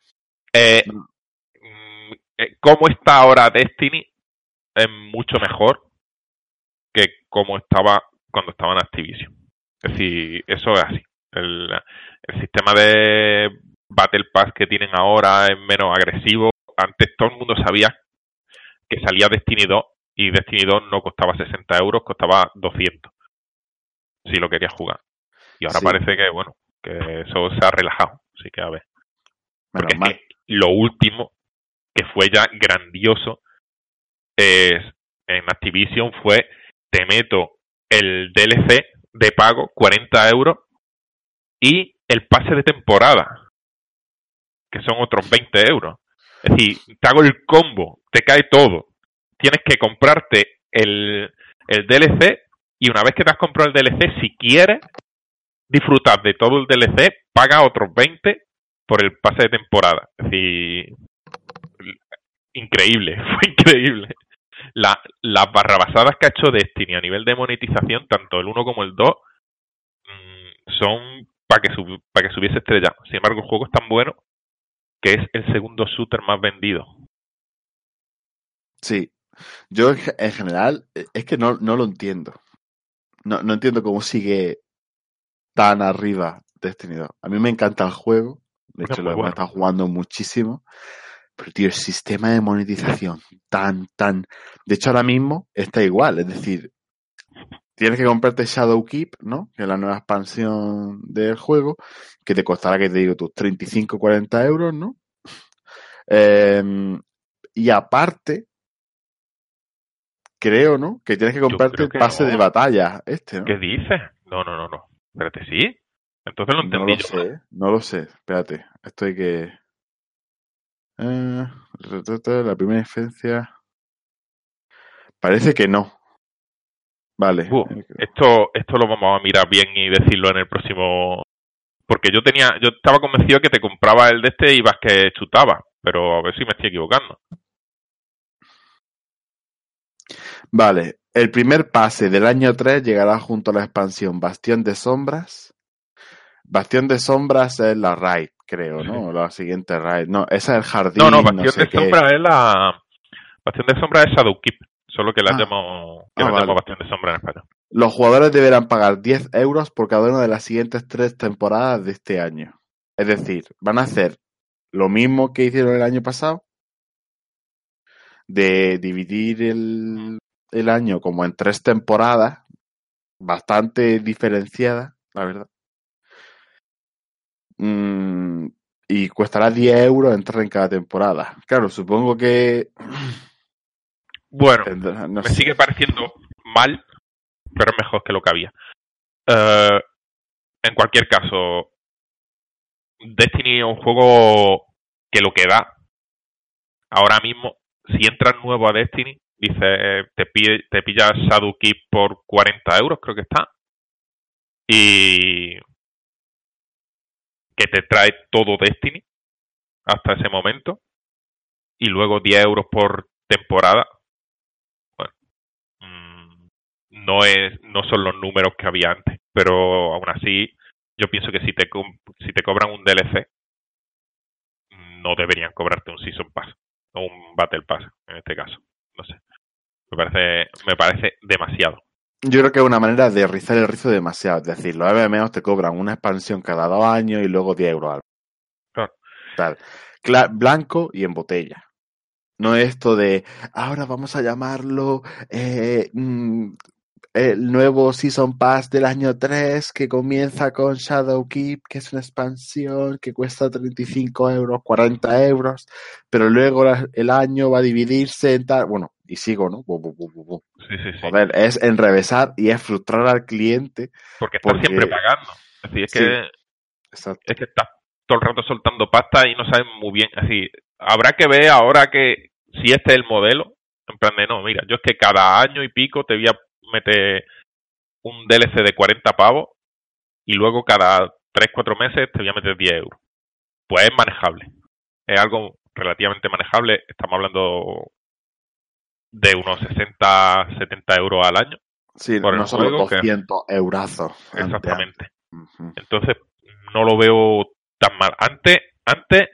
Eh, mm, eh, ¿Cómo está ahora Destiny? Es mucho mejor que como estaba cuando estaba en Activision. Es decir, eso es así. El, el sistema de Battle Pass que tienen ahora es menos agresivo. Antes todo el mundo sabía que salía Destiny 2 y Destiny 2 no costaba 60 euros, costaba 200 si lo querías jugar. Y ahora Sí. parece que, bueno, que eso se ha relajado. Así que a ver. Porque es que lo último que fue ya grandioso es en Activision fue te meto el DLC de pago 40 euros y el pase de temporada que son otros 20 euros es decir te hago el combo te cae todo tienes que comprarte el, el DLC y una vez que te has comprado el DLC si quieres disfrutar de todo el DLC paga otros 20 por el pase de temporada. Es decir, increíble, fue increíble. La, las barrabasadas que ha hecho Destiny a nivel de monetización, tanto el 1 como el 2, mm, son para que, sub- pa que subiese estrella. Sin embargo, el juego es tan bueno que es el segundo shooter más vendido. Sí. Yo en ge- en general eh, es que no, no lo entiendo. No, no entiendo cómo sigue tan arriba Destiny 2. A mí me encanta el juego. De hecho, lo bueno. estado jugando muchísimo. Pero, tío, el sistema de monetización tan, tan... De hecho, ahora mismo está igual. Es decir, tienes que comprarte Shadowkeep, ¿no? Que es la nueva expansión del juego, que te costará, que te digo, tus 35, 40 euros, ¿no? Em, y aparte, creo, ¿no? Que tienes que comprarte el pase no. de batalla, este, ¿no? ¿Qué dices? No, no, no, no. Espérate, ¿sí? Entonces lo No entendí lo yo. sé, no lo sé. Espérate, esto hay que... Eh, retrata la primera diferencia... Parece que no. Vale. Uh, esto, esto lo vamos a mirar bien y decirlo en el próximo. Porque yo tenía, yo estaba convencido que te compraba el de este y ibas que chutaba, pero a ver si me estoy equivocando. Vale, el primer pase del año 3 llegará junto a la expansión Bastión de Sombras. Bastión de Sombras es la raid, creo, ¿no? La siguiente raid. No, esa es el jardín. No, no, Bastión sé de qué. Sombra es la. Bastión de Sombra es Shadowkeep, solo que la Ah. que Ah, la vale. Bastión de Sombra en español. Los jugadores deberán pagar 10 euros por cada una de las siguientes tres temporadas de este año. Es decir, van a hacer lo mismo que hicieron el año pasado, de dividir el, el año como en tres temporadas, bastante diferenciadas, la verdad. Mm, y costará 10 euros entrar en cada temporada. Claro, supongo que... Bueno, tendrá- no me sé. sigue pareciendo mal, pero mejor que lo que había. Eh, en cualquier caso, Destiny es un juego que lo que da ahora mismo, si entras nuevo a Destiny, dice te, pide, te pillas Shadowkeep por 40 euros, creo que está, y que te trae todo Destiny hasta ese momento, y luego 10 euros por temporada. Bueno, mm, no es no son los números que había antes, pero aún así yo pienso que si te si te cobran un DLC no deberían cobrarte un season pass o un battle pass en este caso, no sé. Me parece me parece demasiado. Yo creo que es una manera de rizar el rizo demasiado. Es decir, los MMOs te cobran una expansión cada dos años y luego 10 euros al Claro. Tal. Cla- blanco y en botella. No es esto de ahora vamos a llamarlo eh, mm, el nuevo Season Pass del año 3 que comienza con Shadowkeep, que es una expansión que cuesta 35 euros, 40 euros, pero luego el año va a dividirse en tal. Bueno, y sigo, ¿no? Bu, bu, bu, bu, bu. Sí, sí, sí. Joder, es enrevesar y es frustrar al cliente. Porque estás porque- siempre pagando. Es decir, es que Exacto. es que estás todo el rato soltando pasta y no sabes muy bien. Así, habrá que ver ahora que si este es el modelo, en plan de no, mira, yo es que cada año y pico te voy a meter un DLC de 40 pavos y luego cada 3-4 meses te voy a meter 10 euros. Pues es manejable. Es algo relativamente manejable. Estamos hablando de unos 60, 70 euros al año. Sí, Por no son los juego que- 200 eurazos. Exactamente. Entonces, no lo veo tan mal. Antes, antes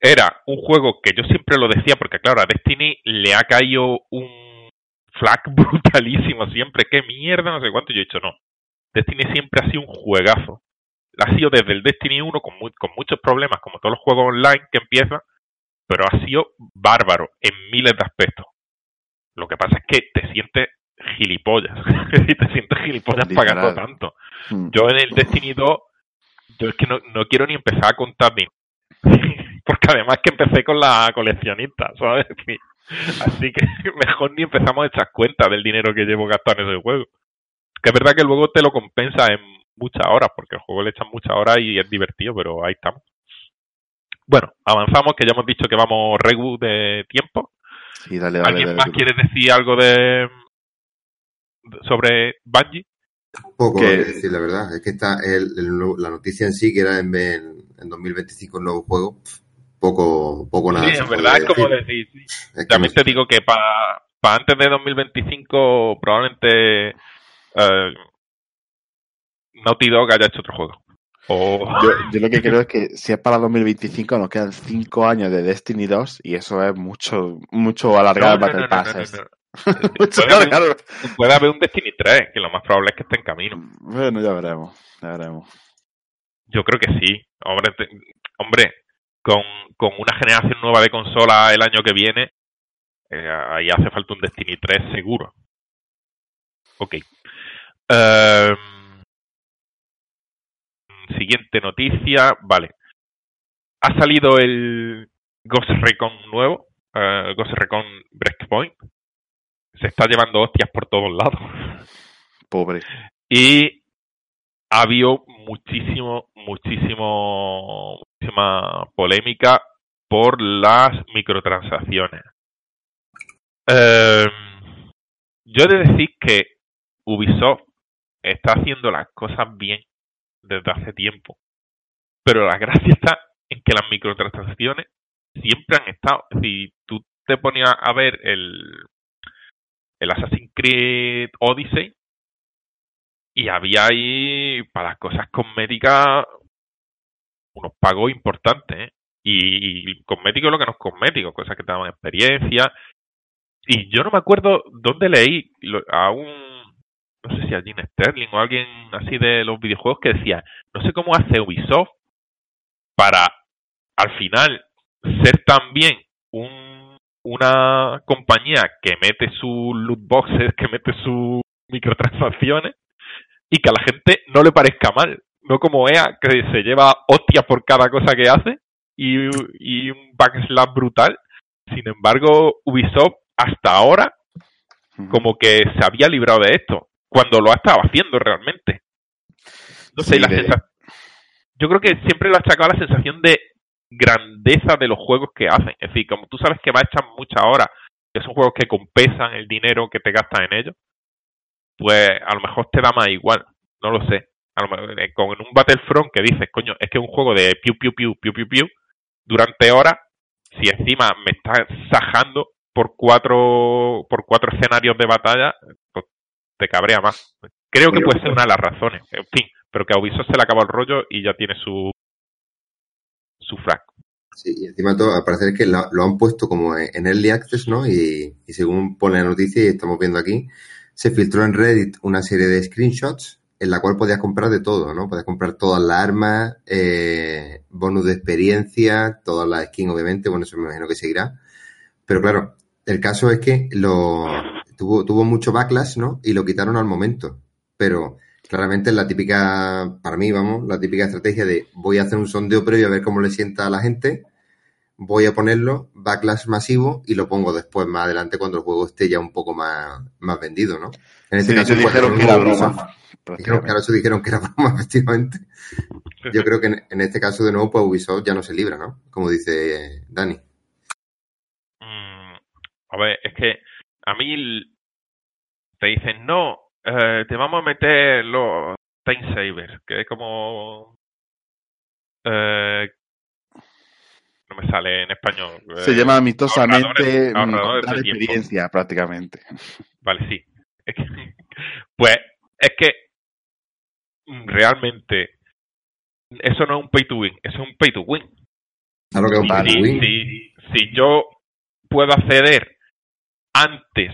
era un juego que yo siempre lo decía, porque claro, a Destiny le ha caído un flag brutalísimo siempre. ¿Qué mierda? No sé cuánto. Yo he dicho, no. Destiny siempre ha sido un juegazo. Ha sido desde el Destiny 1 con, mu- con muchos problemas, como todos los juegos online que empiezan, pero ha sido bárbaro en miles de aspectos. Lo que pasa es que te sientes gilipollas. y te sientes gilipollas Literal. pagando tanto. Mm. Yo en el Destiny 2, yo es que no, no quiero ni empezar a contar ni porque además que empecé con la coleccionista, ¿sabes? Sí. Así que mejor ni empezamos a echar cuenta del dinero que llevo gastado en ese juego. Que es verdad que luego te lo compensa en muchas horas, porque el juego le echan muchas horas y es divertido, pero ahí estamos. Bueno, avanzamos, que ya hemos dicho que vamos regu de tiempo. Sí, dale, dale, ¿Alguien dale, más tú. quiere decir algo de sobre Bungie? Poco Que- decir, la verdad. Es que está el- el- la noticia en sí, que era en, en, en 2025 un nuevo juego, poco, poco nada. Sí, en verdad es como decir. decir, sí. Es que También no te digo que para antes de 2025 probablemente eh, Naughty Dog haya hecho otro juego. O Yo, yo lo que creo es que si es para 2025 nos quedan 5 años de Destiny 2 y eso es mucho mucho alargar No, el Battle no, no, Pass. no, no, no. Mucho Puede haber, un, puede haber un Destiny 3, que lo más probable es que esté en camino. Bueno, ya veremos, ya veremos. Yo creo que sí. Hombre, te- hombre con, con una generación nueva de consola el año que viene, eh, ahí hace falta un Destiny 3 seguro. Ok. Em, siguiente noticia. Vale. Ha salido el Ghost Recon nuevo. eh, Ghost Recon Breakpoint. Se está llevando hostias por todos lados. Pobre. Y ha habido muchísimo, muchísimo, muchísima polémica por las microtransacciones. Eh, yo he de decir que Ubisoft está haciendo las cosas bien desde hace tiempo. Pero la gracia está en que las microtransacciones siempre han estado. Si tú te ponías a ver el, el Assassin's Creed Odyssey, y había ahí para las cosas cosméticas unos pagos importantes ¿eh? y, y cosméticos lo que no es cosmético cosas que te daban experiencia y yo no me acuerdo dónde leí a un no sé si a Jim Sterling o alguien así de los videojuegos que decía no sé cómo hace Ubisoft para al final ser también un una compañía que mete sus loot boxes que mete sus microtransacciones y que a la gente no le parezca mal. No como EA, que se lleva hostias por cada cosa que hace y, y un backslash brutal. Sin embargo, Ubisoft hasta ahora como que se había librado de esto, cuando lo ha estado haciendo realmente. No sé, Sí, la de- yo creo que siempre le ha sacado la sensación de grandeza de los juegos que hacen. Es decir, como tú sabes que va a echar muchas horas, que son juegos que compensan el dinero que te gastas en ellos, pues a lo mejor te da más igual, no lo sé. A lo mejor, eh, con un Battlefront que dices, coño, es que es un juego de piu piu piu piu piu piu durante horas, si encima me estás sajando por cuatro por cuatro escenarios de batalla, te cabrea más. Creo que puede ser una de las razones, en fin, pero que a Ubisoft se le acaba el rollo y ya tiene su su frac. Sí, y encima todo, al parecer que lo, lo han puesto como en Early Access, ¿no? Y, y según pone la noticia y estamos viendo aquí, se filtró en Reddit una serie de screenshots en la cual podías comprar de todo, ¿no? Podías comprar todas las armas, eh, bonus de experiencia, todas las skins, obviamente, bueno, eso me imagino que seguirá. Pero claro, el caso es que lo tuvo, tuvo mucho backlash, ¿no? Y lo quitaron al momento. Pero claramente es la típica, para mí, vamos, la típica estrategia de voy a hacer un sondeo previo a ver cómo le sienta a la gente, voy a ponerlo, backlash masivo, y lo pongo después, más adelante, cuando el juego esté ya un poco más, más vendido, ¿no? En Sí, de hecho, pues, dijeron que era broma. Dijeron, claro, eso dijeron que era broma, efectivamente. Yo creo que en, en este caso, de nuevo, pues Ubisoft ya no se libra, ¿no? Como dice Dani. Mm, a ver, es que a mí te dicen, no, eh, te vamos a meter los time savers, que es como... Eh, no me sale en español. Se eh, llama amistosamente ahorradores- mm, ahorradores tiempo. experiencia, prácticamente. Vale, sí. Es que- pues es que realmente eso no es un pay to win, eso es un pay to win. Claro que es un Si, pay to si- win. si- si yo puedo acceder antes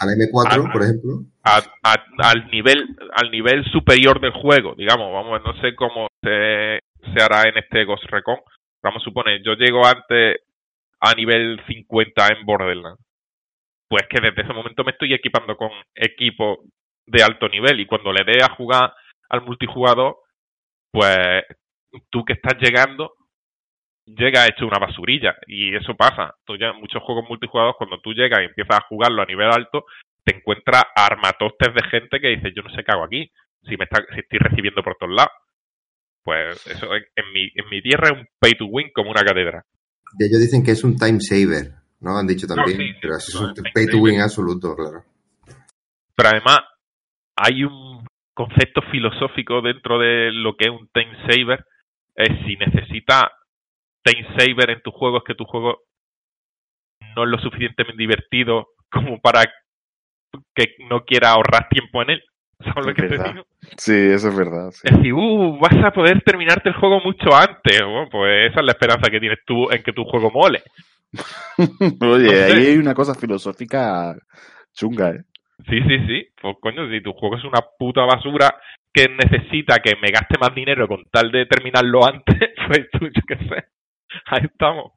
Al M4, Ah, por ejemplo. a- a- al nivel al nivel superior del juego, digamos, vamos, no sé cómo se, se hará en este Ghost Recon. Vamos a suponer, yo llego antes a nivel 50 en Borderlands. Pues que desde ese momento me estoy equipando con equipo de alto nivel y cuando le dé a jugar al multijugador, pues tú que estás llegando llega hecho una basurilla y eso pasa. Ya, muchos juegos multijugador cuando tú llegas y empiezas a jugarlo a nivel alto, te encuentras armatostes de gente que dice yo no sé qué hago aquí, si me está, si estoy recibiendo por todos lados. Pues eso en, en mi, en mi tierra es un pay to win como una catedral. Y ellos dicen que es un time saver, ¿no? Han dicho también. sí, sí, pero es un pay to win absoluto, claro. Pero además hay un concepto filosófico dentro de lo que es un time saver. Es si necesitas time saver en tu juego es que tu juego no es lo suficientemente divertido como para que no quiera ahorrar tiempo en él. ¿Sabes lo Es que te verdad. digo? Sí, eso es verdad. sí. Es decir, uh, vas a poder terminarte el juego mucho antes. Bueno, pues esa es la esperanza que tienes tú en que tu juego mole. Oye, ahí hay una cosa filosófica chunga, ¿eh? Sí, sí, sí. Pues coño, si tu juego es una puta basura que necesita que me gaste más dinero con tal de terminarlo antes, pues tú, yo qué sé. Ahí estamos.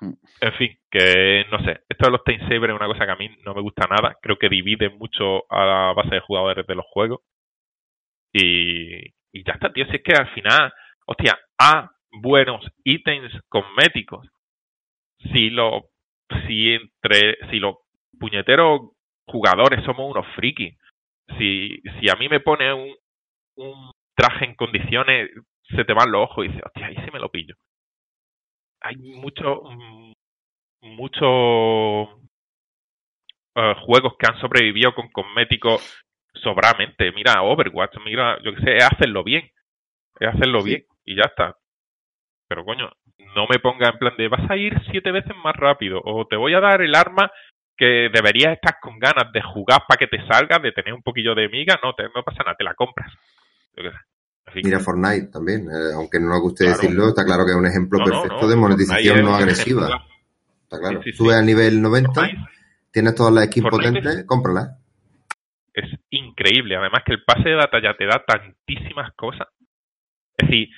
Hmm. En fin, que no sé. Esto de los time es una cosa que a mí no me gusta nada. Creo que divide mucho a la base de jugadores de los juegos. Y, y ya está, tío. Si es que al final, hostia, a buenos ítems cosméticos. Si lo, si entre, si los puñeteros jugadores somos unos frikis. Si, si a mí me pone un, un traje en condiciones, se te van los ojos y dices, hostia, ahí sí me lo pillo. Hay mucho, mm, muchos eh, juegos que han sobrevivido con cosméticos sobradamente. Mira, Overwatch, mira, yo qué sé, es hacerlo bien. Es hacerlo Sí. bien y ya está. Pero coño, no me ponga en plan de vas a ir siete veces más rápido o te voy a dar el arma que deberías estar con ganas de jugar para que te salga, de tener un poquillo de miga, no, te, no pasa nada, te la compras. Yo qué sé. Mira Fortnite también, eh, aunque no nos guste Claro. decirlo, está claro que es un ejemplo No, perfecto no, de monetización Fortnite no es- agresiva. Está claro. Sí, sí, sí. Sube al nivel 90, Fortnite tienes todas las skins Fortnite es- potentes, cómpralas. es increíble. Además que el pase de batalla te da tantísimas cosas. Es decir,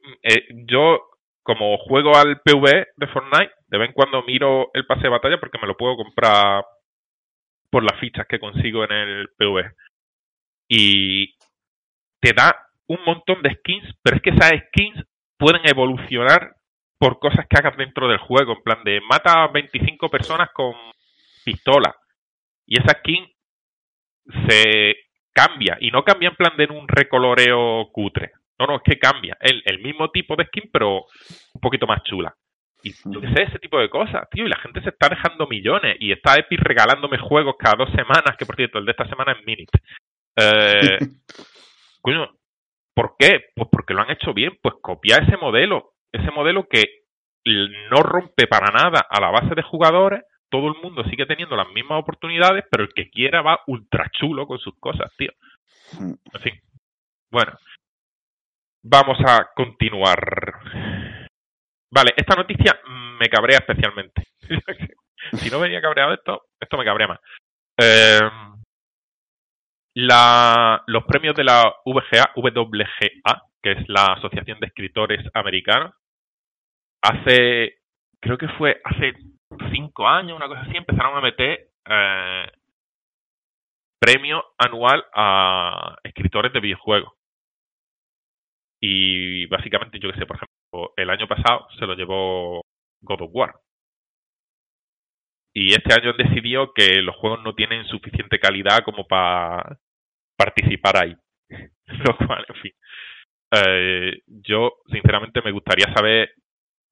mm, eh, yo como juego al PvE de Fortnite, de vez en cuando miro el pase de batalla porque me lo puedo comprar por las fichas que consigo en el PvE. Y te da un montón de skins, pero es que esas skins pueden evolucionar por cosas que hagas dentro del juego, en plan de mata a 25 personas con pistola. Y esa skin se cambia y no cambia en plan de un recoloreo cutre. No, no, es que cambia. El, el mismo tipo de skin, pero un poquito más chula. Y yo qué sé, ese tipo de cosas, tío. Y la gente se está dejando millones. Y está Epic regalándome juegos cada dos semanas, que por cierto, el de esta semana es Minute. Eh, coño, ¿por qué? Pues porque lo han hecho bien. Pues copiar ese modelo. Ese modelo que no rompe para nada a la base de jugadores. Todo el mundo sigue teniendo las mismas oportunidades, pero el que quiera va ultra chulo con sus cosas, tío. Mm. En fin. Bueno. Vamos a continuar. Vale, esta noticia me cabrea especialmente. si no venía cabreado esto, esto me cabrea más. Eh, la, los premios de la VGA, WGA, que es la Asociación de Escritores Americanos, hace, creo que fue hace cinco años, una cosa así, empezaron a meter eh, premio anual a escritores de videojuegos. Y básicamente, yo que sé, por ejemplo, el año pasado se lo llevó God of War. Y este año han decidido que los juegos no tienen suficiente calidad como para participar ahí. Lo cual, en fin. Eh, yo, sinceramente, me gustaría saber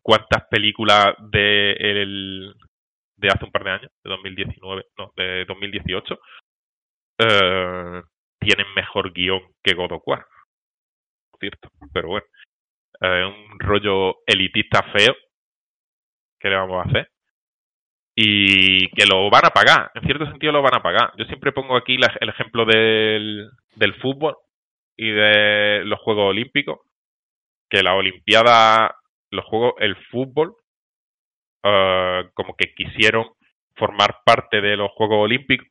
cuántas películas de, el, de hace un par de años, de 2019, no, de 2018, eh, tienen mejor guion que God of War. Cierto, pero bueno. Es un rollo elitista feo. ¿Qué le vamos a hacer? Y que lo van a pagar, en cierto sentido lo van a pagar. Yo siempre pongo aquí la- el ejemplo del, del fútbol y de los Juegos Olímpicos, que la Olimpiada, los Juegos, el fútbol, eh, como que quisieron formar parte de los Juegos Olímpicos,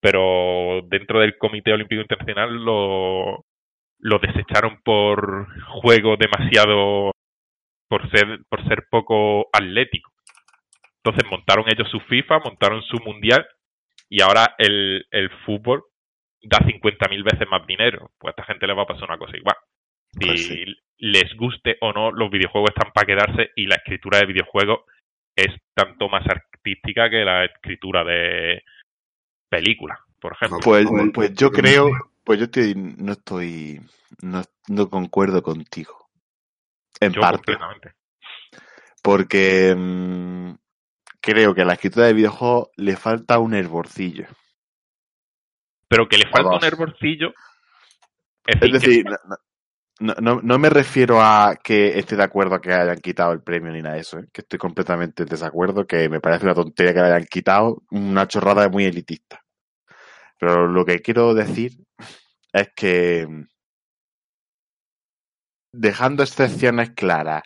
pero dentro del Comité Olímpico Internacional lo, lo desecharon por juego demasiado, por ser, por ser poco atlético. Entonces montaron ellos su FIFA, montaron su mundial y ahora el, el fútbol da 50.000 veces más dinero. Pues a esta gente le va a pasar una cosa igual. Si Pues sí. les guste o no, los videojuegos están para quedarse y la escritura de videojuegos es tanto más artística que la escritura de películas, por ejemplo. Pues, Joder, pues yo creo, pues yo estoy, no estoy, no, no concuerdo contigo. En Yo parte. Porque mm, creo que a la escritura de videojuegos le falta un hervorcillo. Pero que le falta un hervorcillo. Es Es decir, no- no me refiero a que esté de acuerdo a que hayan quitado el premio ni nada de eso, ¿eh? que estoy completamente en desacuerdo, que me parece una tontería que le hayan quitado, una chorrada muy elitista. Pero lo que quiero decir es que mm, dejando excepciones claras,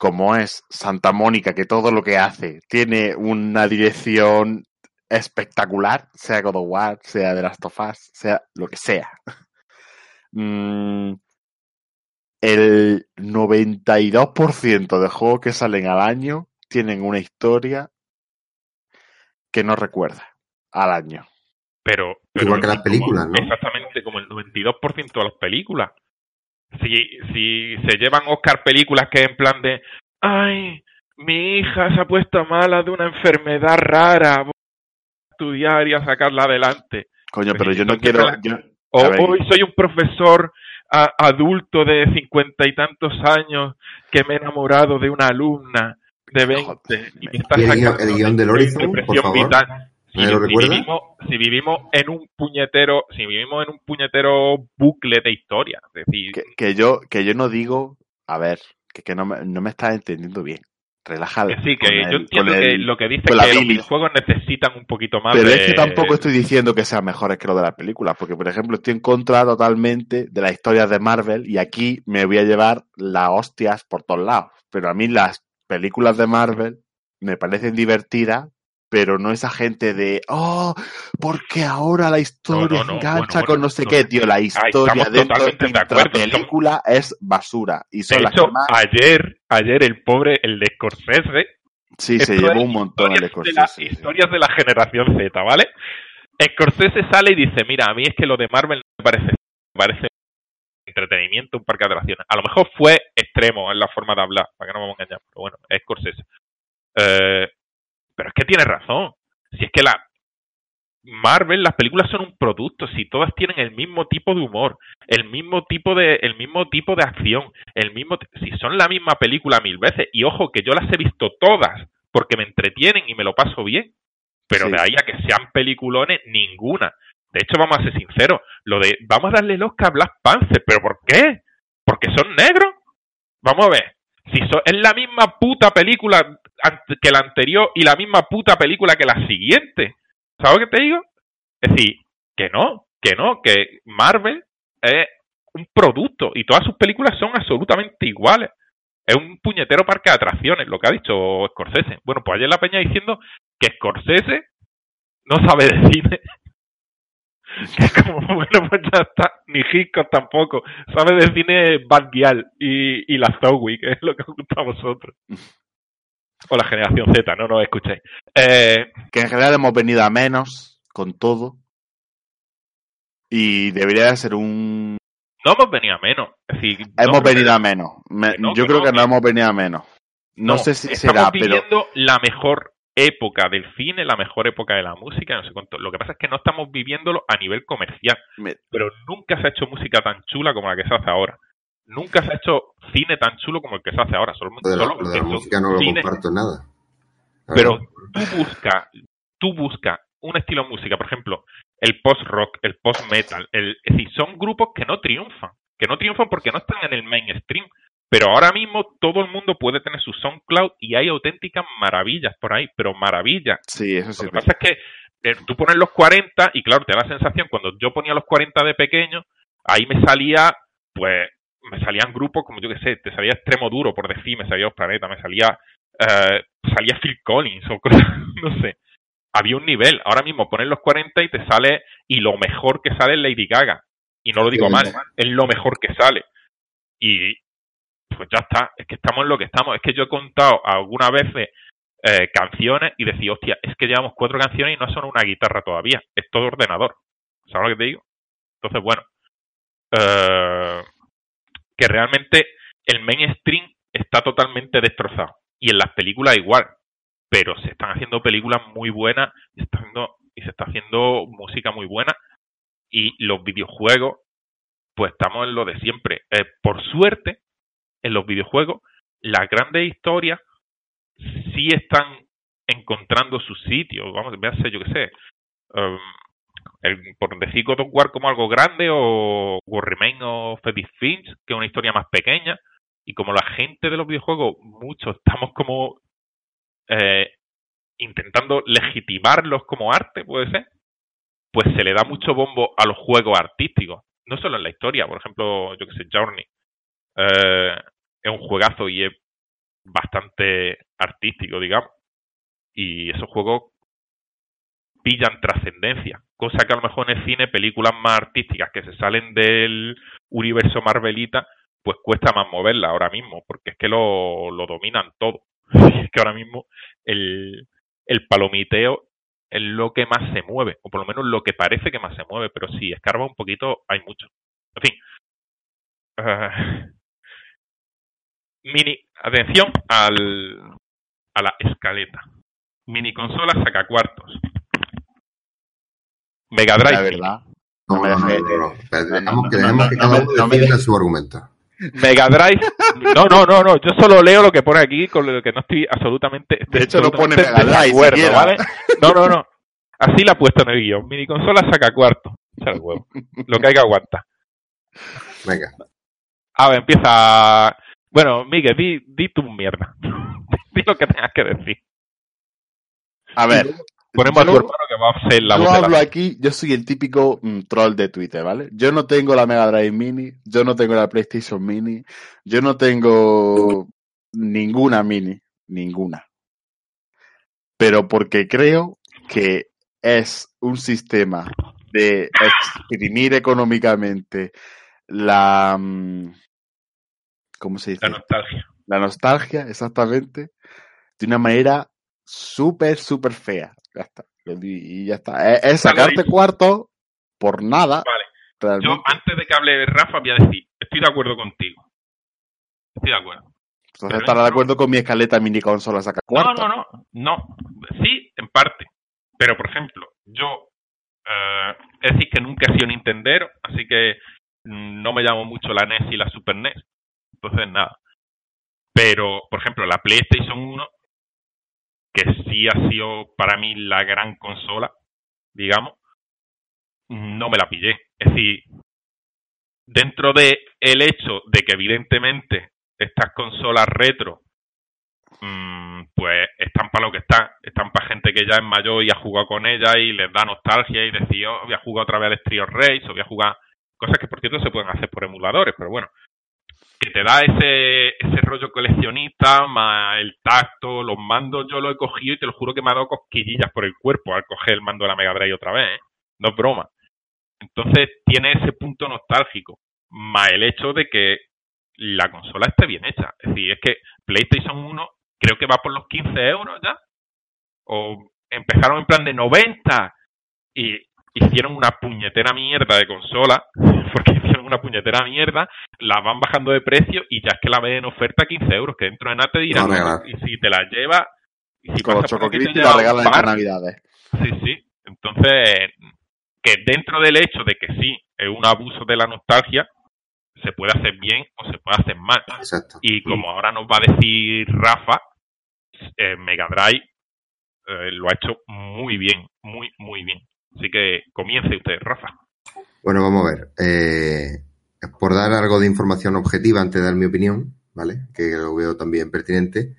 como es Santa Mónica, que todo lo que hace tiene una dirección espectacular, sea God of War, sea The Last of Us, sea lo que sea. Mm, el 92% de juegos que salen al año tienen una historia que no recuerda al año. pero, pero Igual que las como- películas, ¿no? Exactamente, como el 92% de las películas. Si, si se llevan Oscar películas que en plan de, ay, mi hija se ha puesto mala de una enfermedad rara, voy a estudiar y a sacarla adelante. Coño, Pues pero sí, yo no quiero. la- yo- O hoy soy un profesor a- adulto de cincuenta y tantos años que me he enamorado de una alumna de 20 y me está ¿Y el guión- sacando el guion del de Horizon, por favor? vital. Si, ¿Me lo vivimos, si vivimos en un puñetero, si vivimos en un puñetero bucle de historia, es decir, que, que yo, que yo no digo. A ver, que, que no, me, no me estás entendiendo bien. Relájala. que sí, que yo el- entiendo que lo que dice que los videojuegos necesitan un poquito más Pero de... es que tampoco estoy diciendo que sean mejores que los de las películas, porque por ejemplo estoy en contra totalmente de las historias de Marvel y aquí me voy a llevar las hostias por todos lados. Pero a mí las películas de Marvel me parecen divertidas, pero no esa gente de, oh, porque ahora la historia No, no, no, engancha bueno, con bueno, no sé no. qué, tío. La historia de de la película es basura. Y son De las hecho, que más... ayer, ayer el pobre, el de Scorsese, Sí, se llevó un montón el de la- Scorsese. sí. historias de la generación Z, ¿vale? Scorsese sale y dice, mira, a mí es que lo de Marvel me parece, me parece entretenimiento, un parque de atracciones. A lo mejor fue extremo en la forma de hablar, para que no me vamos a engañar, pero bueno, es Scorsese. Eh, pero es que tiene razón. Si es que la Marvel, las películas son un producto, si todas tienen el mismo tipo de humor, el mismo tipo de, el mismo tipo de acción, el mismo, si son la misma película mil veces, y ojo que yo las he visto todas, porque me entretienen y me lo paso bien, pero Sí. de ahí a que sean peliculones, ninguna. De hecho, vamos a ser sinceros, lo de vamos a darle el Oscar a Black Panther, pero ¿por qué? ¿Porque son negros? Vamos a ver, si so- es la misma puta película que la anterior y la misma puta película que la siguiente, ¿sabes qué te digo? Es decir, que no, que no, que Marvel es un producto y todas sus películas son absolutamente iguales. Es un puñetero parque de atracciones, lo que ha dicho Scorsese. Bueno, pues ayer la peña diciendo que Scorsese no sabe de cine. Que es como, bueno, pues ya está. Ni Hitchcock tampoco. Sabe de cine Bad Gyal y, y la Zoe, que es lo que os gusta a vosotros. O la generación Z, no nos escuchéis. Eh, que en general hemos venido a menos con todo y debería de ser un no hemos venido a menos. Es decir, no hemos venido a menos Me- que no, yo que creo no, que no hemos venido a menos no, No, sé si será pero la mejor época del cine, la mejor época de la música, no sé cuánto. Lo que pasa es que no estamos viviéndolo a nivel comercial. Me- Pero nunca se ha hecho música tan chula como la que se hace ahora. Nunca se ha hecho cine tan chulo como el que se hace ahora. Solo, Lo de la, solo de la música no lo cine- comparto nada. Pero tú busca, tú busca un estilo de música, por ejemplo, el post-rock, el post-metal, el, es decir, son grupos que no triunfan, que no triunfan porque no están en el mainstream, pero ahora mismo todo el mundo puede tener su SoundCloud y hay auténticas maravillas por ahí, pero maravillas. Sí, eso sí. Lo que pasa es que eh, tú pones los 40 y claro, te da la sensación, cuando yo ponía los 40 de pequeño, ahí me salía, pues, me salían grupos como yo que sé, te salía Extremo Duro, por decir, me salía Los Planetas, me salía, eh, salía Phil Collins o cosas, no sé. Había un nivel. Ahora mismo pones los 40 y te sale, y lo mejor que sale es Lady Gaga. Y no lo digo Sí, mal, es lo mejor que sale. Y pues ya está, es que estamos en lo que estamos. Es que yo he contado algunas veces eh, canciones y decía, hostia, es que llevamos cuatro canciones y no son una guitarra todavía, es todo ordenador. ¿Sabes lo que te digo? Entonces, bueno, eh, que realmente el mainstream está totalmente destrozado. Y en las películas igual. Pero se están haciendo películas muy buenas se está haciendo, y se está haciendo música muy buena. Y los videojuegos, pues estamos en lo de siempre. Eh, por suerte, en los videojuegos, las grandes historias sí están encontrando su sitio. Vamos, véase, yo qué sé. um, el- por decir God War como algo grande o War Remain of Edith Finch, que es una historia más pequeña. Y como la gente de los videojuegos, muchos estamos como eh, intentando legitimarlos como arte, puede ser, pues se le da mucho bombo a los juegos artísticos. No solo en la historia, por ejemplo, yo que sé, Journey. Eh, es un juegazo y es bastante artístico, digamos. Y esos juegos pillan trascendencia, cosa que a lo mejor en el cine, películas más artísticas que se salen del universo Marvelita, pues cuesta más moverla ahora mismo, porque es que lo, lo dominan todo. es que ahora mismo el, el palomiteo es lo que más se mueve, o por lo menos lo que parece que más se mueve, pero si escarba un poquito, hay mucho. En fin. Ah, mini, atención al, a la escaleta. Mini consola saca cuartos. Mega Drive. La verdad. No, No me no, no, dejes- no, no. Espera, no, Dejamos no, que, dejemos que cada uno defienda su argumento. Mega Drive. No, no, no, no. Yo solo leo lo que pone aquí, con lo que no estoy absolutamente. De hecho, no pone Mega Drive de acuerdo. ¿vale? No, no, no. Así la ha puesto en el guion. Mini consola saca cuarto. Echa el huevo. Lo que hay que aguantar. Venga. A ver, empieza. Bueno, Miguel, di, di tu mierda. di lo que tengas que decir. A ver. Ponemos a tu hermano que va a ser la yo voz de la hablo aquí, yo soy el típico mm, troll de Twitter, ¿vale? Yo no tengo la Mega Drive Mini, yo no tengo la PlayStation Mini, yo no tengo ninguna Mini, ninguna. Pero porque creo que es un sistema de exprimir económicamente la... ¿Cómo se dice? La nostalgia. La nostalgia, exactamente, de una manera súper, súper fea. Ya está. Y ya está. Es, es he sacarte cuarto por nada. Vale. Yo, antes de que hable Rafa, voy a decir: estoy de acuerdo contigo. Estoy de acuerdo. Entonces estará de acuerdo con mi escaleta mini consola saca No, cuarto. no, no, no. Sí, en parte. Pero, por ejemplo, yo, eh, es decir, que nunca he sido Nintendero, así que mm, no me llamo mucho la NES y la Super NES. Entonces, nada. Pero, por ejemplo, la PlayStation 1, que sí ha sido para mí la gran consola, digamos, no me la pillé. Es decir, dentro de el hecho de que evidentemente estas consolas retro mm, pues están para lo que están, están para gente que ya es mayor y ha jugado con ella y les da nostalgia y decir, oh, voy a jugar otra vez al Street of Rage o voy a jugar cosas que por cierto se pueden hacer por emuladores, pero bueno, que te da ese, ese rollo coleccionista, más el tacto, los mandos yo lo he cogido y te lo juro que me ha dado cosquillillas por el cuerpo al coger el mando de la Mega Drive otra vez, ¿eh? no es broma. Entonces tiene ese punto nostálgico, más el hecho de que la consola esté bien hecha. Es decir, es que PlayStation 1 creo que va por los 15 euros ya. O empezaron en plan de 90 y hicieron una puñetera mierda de consola, porque hicieron una puñetera mierda, la van bajando de precio y ya es que la ven en oferta a 15 euros, que dentro de nada te dirán, No, y si te la llevas, y si con los llevas la regalan en navidades. Sí, sí. Entonces, que dentro del hecho de que sí, es un abuso de la nostalgia, se puede hacer bien o se puede hacer mal. Exacto. Y como ahora nos va a decir Rafa, eh, Mega Drive eh, lo ha hecho muy bien, muy, muy bien. Así que comience usted, Rafa. Bueno, vamos a ver. Eh, por dar algo de información objetiva antes de dar mi opinión, ¿vale? Que lo veo también pertinente.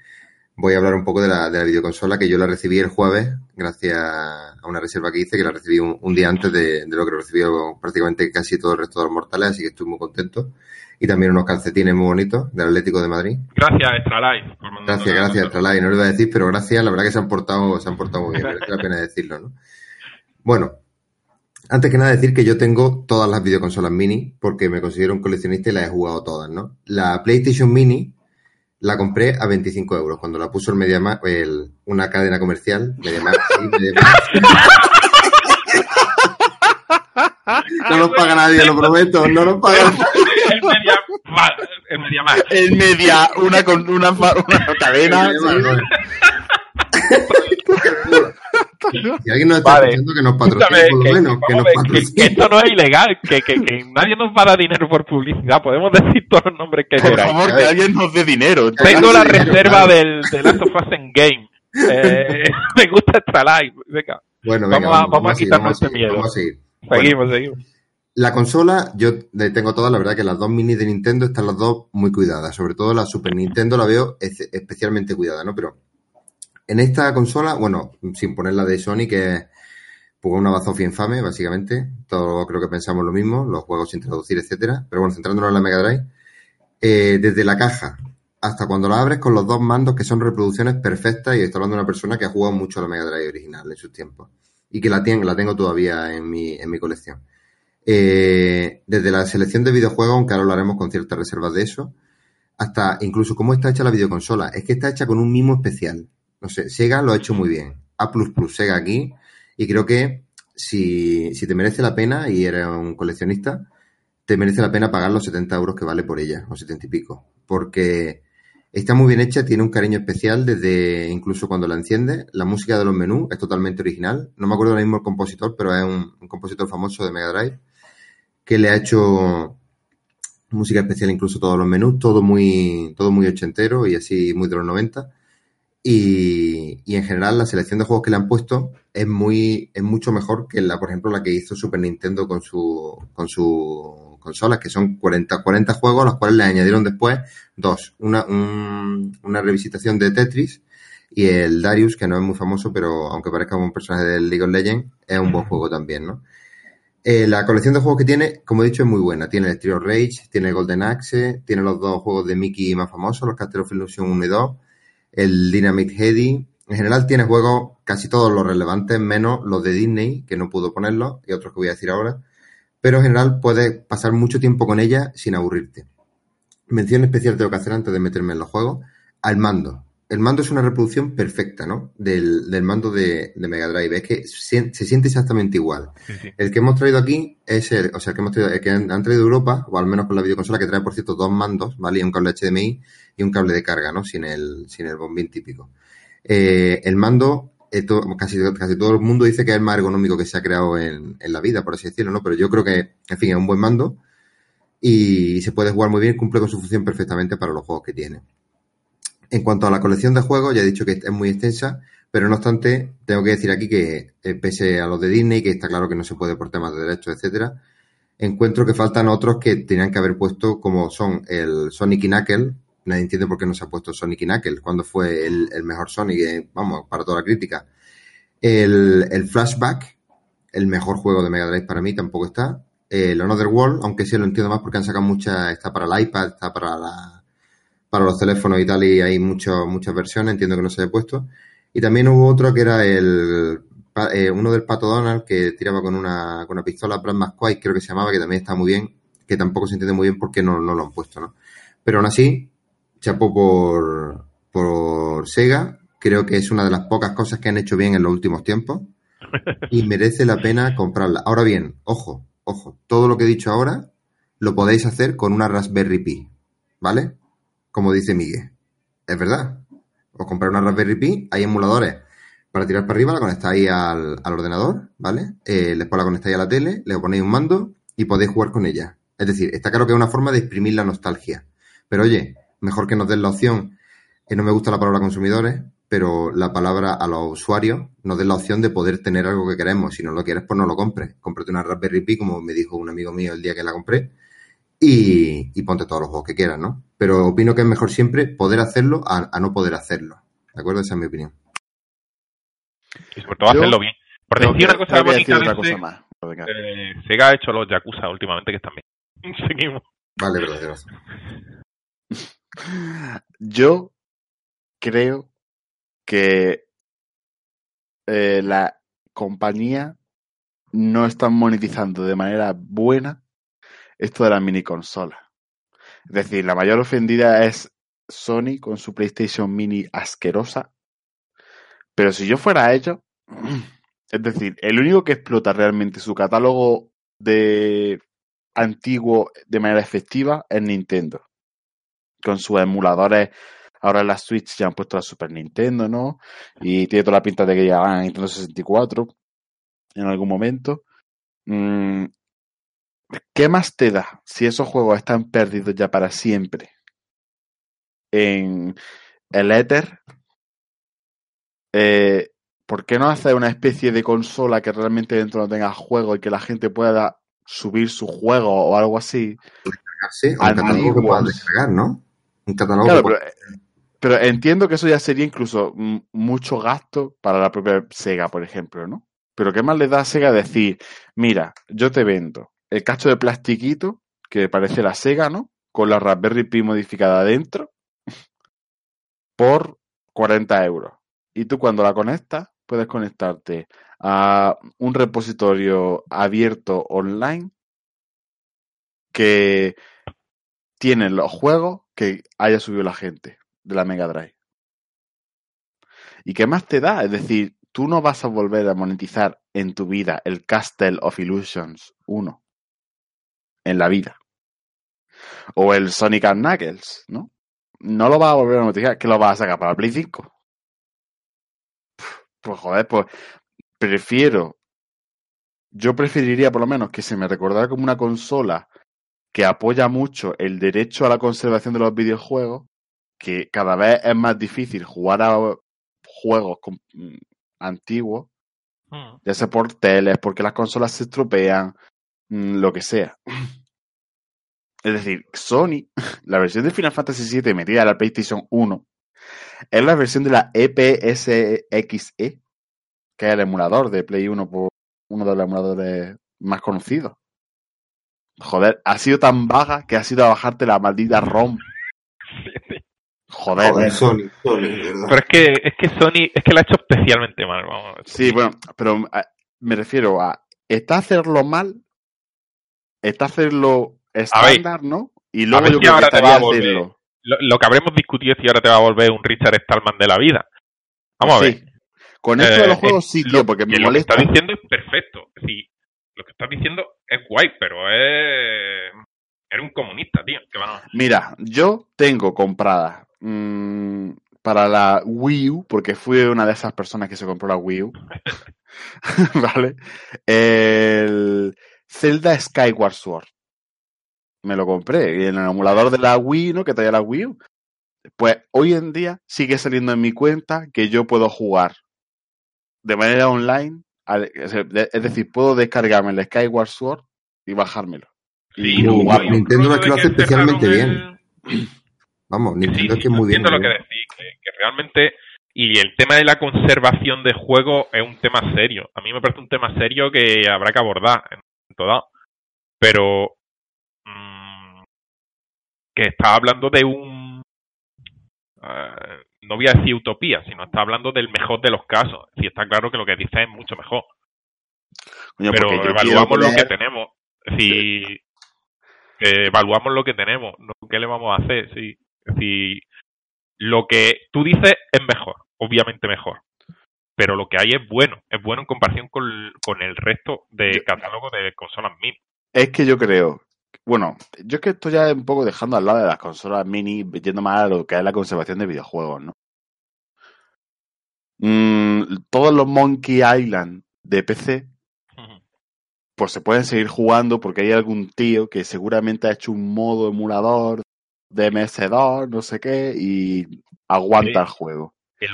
Voy a hablar un poco de la, de la videoconsola que yo la recibí el jueves gracias a una reserva que hice que la recibí un, un día antes de, de, lo que recibió prácticamente casi todo el resto de los mortales, así que estoy muy contento. Y también unos calcetines muy bonitos del Atlético de Madrid. Gracias, Extralife. Gracias, gracias, Extralife. No lo iba a decir, pero gracias. La verdad que se han portado, se han portado muy bien. Merece la pena decirlo, ¿no? Bueno, antes que nada decir que yo tengo todas las videoconsolas mini porque me considero un coleccionista y las he jugado todas, ¿no? La PlayStation Mini la compré a 25 euros cuando la puso el Mediamar, el, una cadena comercial, Mediamar, sí, Mediamar. No nos paga nadie, lo prometo, no nos paga El media, el media más. El media, una con una, una cadena. Si alguien nos está Vale. escuchando, que nos patrocine, por lo que, menos, que vamos nos que- patrocine. que esto no es ilegal, que, que, que nadie nos va a dar dinero por publicidad. Podemos decir todos los nombres que Por queráis. favor, que alguien nos dé dinero. Tengo la dinero, reserva claro. del, de Last of Us en Game. Eh, me gusta Extra Life. Venga, Bueno, Vamos venga, a- vamos a quitarnos vamos a este seguir, miedo. Vamos a seguir. Bueno, seguimos, seguimos. La consola, yo le tengo todas, la verdad que las dos mini de Nintendo están las dos muy cuidadas. Sobre todo la Super Nintendo la veo es- especialmente cuidada, ¿no? Pero en esta consola, bueno, sin poner la de Sony, que es pues, una bazofia infame, básicamente. Todos creo que pensamos lo mismo, los juegos sin traducir, etcétera. Pero bueno, centrándonos en la Mega Drive, eh, desde la caja hasta cuando la abres con los dos mandos que son reproducciones perfectas y estoy hablando de una persona que ha jugado mucho a la Mega Drive original en sus tiempos y que la, tiene, la tengo todavía en mi, en mi colección. Eh, desde la selección de videojuegos, aunque ahora hablaremos con ciertas reservas de eso, hasta incluso cómo está hecha la videoconsola. Es que está hecha con un mimo especial. No sé, Sega lo ha hecho muy bien. A Sega aquí. Y creo que si, si te merece la pena y eres un coleccionista, te merece la pena pagar los 70 euros que vale por ella, o 70 y pico. Porque está muy bien hecha, tiene un cariño especial desde incluso cuando la enciendes. La música de los menús es totalmente original. No me acuerdo ahora mismo el compositor, pero es un, un compositor famoso de Mega Drive que le ha hecho música especial incluso todos los menús, todo muy, todo muy ochentero y así muy de los 90. Y, y en general la selección de juegos que le han puesto es muy, es mucho mejor que la, por ejemplo, la que hizo Super Nintendo con su, con su consolas, que son 40, 40 juegos, a los cuales le añadieron después dos, una, un- una revisitación de Tetris y el Darius, que no es muy famoso, pero aunque parezca un personaje del League of Legends, es un buen juego también, ¿no? Eh, la colección de juegos que tiene, como he dicho, es muy buena. Tiene el Trio Rage, tiene el Golden Axe, tiene los dos juegos de Mickey más famosos, los Castle of Illusion 1 y 2, el Dynamite Heady. En general tiene juegos casi todos los relevantes, menos los de Disney, que no pudo ponerlos, y otros que voy a decir ahora. Pero en general puedes pasar mucho tiempo con ella sin aburrirte. Mención especial tengo que hacer antes de meterme en los juegos, al mando. El mando es una reproducción perfecta, ¿no? Del, del mando de, de Mega Drive. Es que se, se siente exactamente igual. Sí, sí. El que hemos traído aquí es el, o sea, el que hemos traído, el que han, han traído de Europa, o al menos con la videoconsola que trae, por cierto, dos mandos, ¿vale? Y un cable HDMI un cable de carga, ¿no? Sin el, sin el bombín típico. Eh, el mando, eh, to- casi, todo el mundo dice que es el más ergonómico que se ha creado en, en la vida, por así decirlo, ¿no? Pero yo creo que, en fin, es un buen mando y se puede jugar muy bien, cumple con su función perfectamente para los juegos que tiene. En cuanto a la colección de juegos, ya he dicho que es muy extensa, pero no obstante, tengo que decir aquí que, eh, pese a los de Disney, que está claro que no se puede por temas de derechos, etcétera, encuentro que faltan otros que tenían que haber puesto, como son el Sonic y Knuckles. Nadie entiende por qué no se ha puesto Sonic y Knuckles, cuando fue el, mejor Sonic, eh, vamos, para toda la crítica. El, el Flashback, el mejor juego de Mega Drive para mí, tampoco está. El Another World, aunque sí lo entiendo más porque han sacado muchas, está para el iPad, está para la, para los teléfonos y tal, y hay mucho- muchas versiones, entiendo que no se haya puesto. Y también hubo otro que era el eh, uno del Pato Donald que tiraba con una, con una pistola, Brad McQuaid, creo que se llamaba, que también está muy bien, que tampoco se entiende muy bien por qué no, no lo han puesto, ¿no? Pero aún así, chapó por, por Sega, creo que es una de las pocas cosas que han hecho bien en los últimos tiempos y merece la pena comprarla. Ahora bien, ojo, ojo, todo lo que he dicho ahora lo podéis hacer con una Raspberry Pi, ¿vale? Como dice Miguel. Es verdad. Os compráis una Raspberry Pi, hay emuladores para tirar para arriba, la conectáis al, al ordenador, ¿vale? Eh, después la conectáis a la tele, le ponéis un mando y podéis jugar con ella. Es decir, está claro que es una forma de exprimir la nostalgia. Pero oye, mejor que nos den la opción, que no me gusta la palabra consumidores, pero la palabra a los usuarios nos den la opción de poder tener algo que queremos. Si no lo quieres, pues no lo compres. Cómprate una Raspberry Pi, como me dijo un amigo mío el día que la compré, y, y ponte todos los juegos que quieras, ¿no? Pero opino que es mejor siempre poder hacerlo a, a no poder hacerlo. ¿De acuerdo? Esa es mi opinión. Y sobre todo Yo- hacerlo bien. Por decir una cosa bonita otra cosa más. Venga. eh, Sega ha hecho los Yakuza últimamente que están bien. Seguimos. Vale, razón. Yo creo que eh, la compañía no está monetizando de manera buena esto de las mini consolas. Es decir, la mayor ofendida es Sony con su PlayStation Mini asquerosa. Pero si yo fuera ellos, es decir, el único que explota realmente su catálogo de antiguo de manera efectiva es Nintendo. Con sus emuladores, ahora en la Switch ya han puesto la Super Nintendo, ¿no? Y tiene toda la pinta de que llegarán a Nintendo 64 en algún momento. Mm, ¿Qué más te da si esos juegos están perdidos ya para siempre en el Ether? Eh, ¿Por qué no hacer una especie de consola que realmente dentro no tenga juego y que la gente pueda subir su juego o algo así? Sí, un catálogo que Antiguos. puedas descargar, ¿no? Un catálogo Claro, que pero, entiendo que eso ya sería incluso mucho gasto para la propia Sega, por ejemplo, ¿no? Pero ¿qué más le da a Sega decir, mira, yo te vendo el cacho de plastiquito que parece la Sega, ¿no? Con la Raspberry Pi modificada adentro por 40 euros. Y tú cuando la conectas puedes conectarte a un repositorio abierto online que tiene los juegos que haya subido la gente de la Mega Drive. ¿Y qué más te da? Es decir, tú no vas a volver a monetizar en tu vida el Castle of Illusions 1 en la vida. O el Sonic Knuckles, ¿no? No lo vas a volver a monetizar, que lo vas a sacar para la Play 5. Pues joder, pues prefiero. Yo preferiría por lo menos que se me recordara como una consola que apoya mucho el derecho a la conservación de los videojuegos, que cada vez es más difícil jugar a juegos mm, antiguos, Mm. ya sea por teles, porque las consolas se estropean, mm, lo que sea. Es decir, Sony, la versión de Final Fantasy VII metida en la PlayStation 1, es la versión de la E EPSXE, que es el emulador de Play 1 por uno de los emuladores más conocidos. Joder, ha sido tan vaga que ha sido a bajarte la maldita ROM. Joder. Joder, Sony, Sony, verdad. Pero es que, es que Sony, es que lo ha hecho especialmente mal, vamos. Sí, bueno, pero a- me refiero a. Está hacerlo mal, está hacerlo estándar, ¿no? Y luego yo si creo que ahora te estaría va a volver. hacerlo. Lo, lo que habremos discutido es si ahora te va a volver un Richard Stallman de la vida. Vamos a ver. Con esto Eh, de los juegos sí, lo- tío, porque que me lo que molesta. estás diciendo es perfecto. Sí, lo que estás diciendo es guay, pero es. Eres un comunista, tío. Que van a- Mira, yo tengo comprada mm, para la Wii U, porque fui una de esas personas que se compró la Wii U. ¿Vale? El Zelda Skyward Sword. Me lo compré y en el emulador de la Wii, ¿no? Que traía la Wii U. Pues hoy en día sigue saliendo en mi cuenta que yo puedo jugar de manera online. Es decir, puedo descargarme el Skyward Sword y bajármelo. Y Sí, yo Nintendo es que lo hace especialmente el- Vamos, Nintendo sí, es que es muy bien. entiendo lo que bien. decís, que, que realmente. Y el tema de la conservación de juegos es un tema serio. A mí me parece un tema serio que habrá que abordar en todo. Pero. mm, que está hablando de un. Eh, no voy a decir utopía, sino está hablando del mejor de los casos. Si está claro que lo que dice es mucho mejor. Coño, pero evaluamos lo que tenemos. Si eh, evaluamos lo que tenemos, no ¿qué le vamos a hacer? Si, si lo que tú dices es mejor, obviamente mejor, pero lo que hay es bueno, es bueno en comparación con, con el resto de Yo- catálogo de consolas mini. Es que yo creo. Bueno, yo es que estoy ya un poco dejando al lado de las consolas mini, yendo más a lo que es la conservación de videojuegos, ¿no? Mm, todos los Monkey Island de PC, pues se pueden seguir jugando porque hay algún tío que seguramente ha hecho un modo emulador de MS2, no sé qué, y aguanta el juego. El,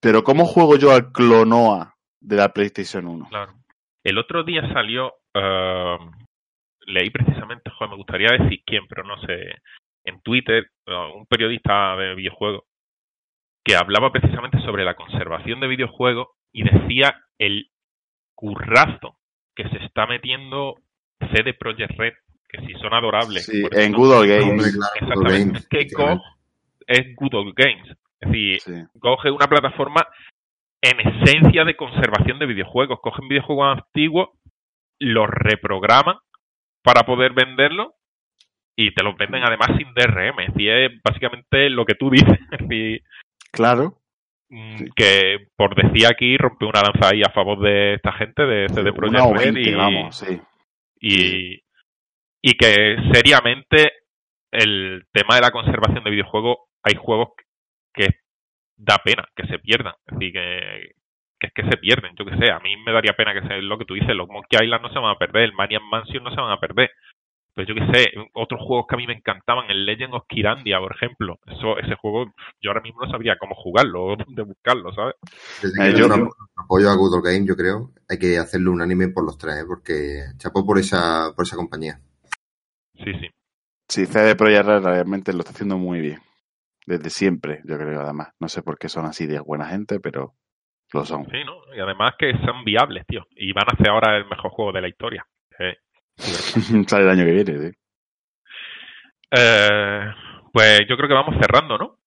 Pero ¿cómo juego yo al Clonoa de la PlayStation 1? Claro. El otro día salió, eh, leí precisamente, joder, me gustaría decir quién, pero no sé, en Twitter, un periodista de videojuegos, que hablaba precisamente sobre la conservación de videojuegos y decía el currazo que se está metiendo CD Projekt Red, que si son adorables. Sí, en Hombre, Games. Exactamente. Games, Es que. GOG es Good Old Games. Es decir, Sí. Es una plataforma en esencia de conservación de videojuegos. Cogen videojuegos antiguos, los reprograman para poder venderlos y te los venden además sin DRM. Decir, es básicamente lo que tú dices. Es decir, Claro. mm, que por decir aquí rompe una lanza ahí a favor de esta gente de CD Una Projekt Red 20, y, vamos, sí. y, y que seriamente el tema de la conservación de videojuegos, hay juegos que da pena que se pierdan. Es decir, que, que es que se pierden, yo que sé. A mí me daría pena que sea lo que tú dices, los Monkey Island no se van a perder, el Maniac Mansion no se van a perder. Pero yo que sé, otros juegos que a mí me encantaban, el Legend of Kirandia, por ejemplo. Eso, ese juego, yo ahora mismo no sabría cómo jugarlo o dónde buscarlo, ¿sabes? Desde Eh, que yo- yo apoyo a Good Old Game, yo creo, hay que hacerle un anime por los tres, ¿eh? porque chapó por esa, por esa compañía. Sí, sí. Sí, CD Projekt Red realmente lo está haciendo muy bien. Desde siempre, yo creo, además. No sé por qué son así de buena gente, pero lo son. Sí, ¿no? Y además que son viables, tío. Y van a hacer ahora el mejor juego de la historia. Eh, Sale el año que viene, sí. Eh, pues yo creo que vamos cerrando, ¿no?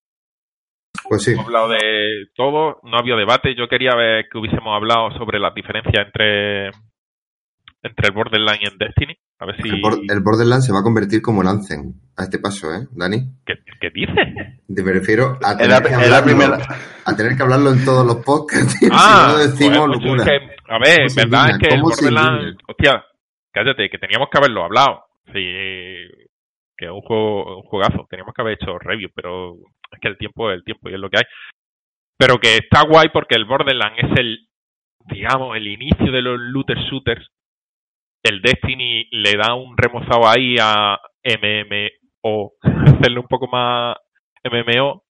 Pues sí, Hemos hablado de todo, no ha habido debate. Yo quería ver que hubiésemos hablado sobre las diferencias entre entre el Borderlands y el Destiny. A ver si... el, el Borderlands se va a convertir como el Anthem a este paso, ¿eh, Dani? ¿Qué, qué dices? Te me refiero a tener, que hablarlo, primera. a tener que hablarlo en todos los podcasts, Ah, si no decimos joder, macho, locura. es que, a ver, ¿Cómo se verdad es que el ¿Cómo se Borderlands... Hostia, cállate, que teníamos que haberlo hablado. Sí, que es un juego, un juegazo. Teníamos que haber hecho review, pero es que el tiempo es el tiempo y es lo que hay. Pero que está guay porque el Borderlands es el, digamos, el inicio de los looter shooters. El Destiny le da un remozado ahí a MMO, hacerle un poco más MMO.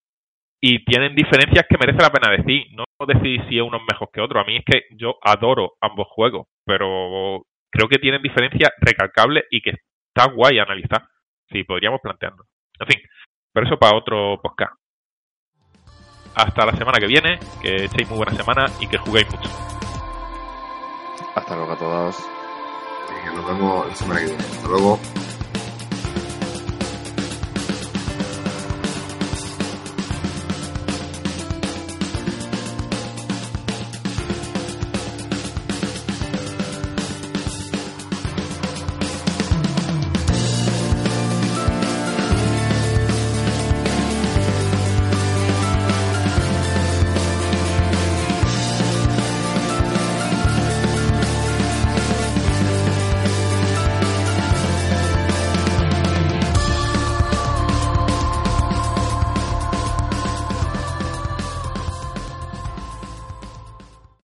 Y tienen diferencias que merece la pena decir. No decir si es uno mejor que otro. A mí es que yo adoro ambos juegos, pero creo que tienen diferencias recalcables y que está guay analizar. Sí, podríamos plantearlo. En fin, pero eso para otro podcast. Hasta la semana que viene, que echéis muy buena semana y que juguéis mucho. Hasta luego a todos. Venga, nos vemos la semana que viene. Hasta luego.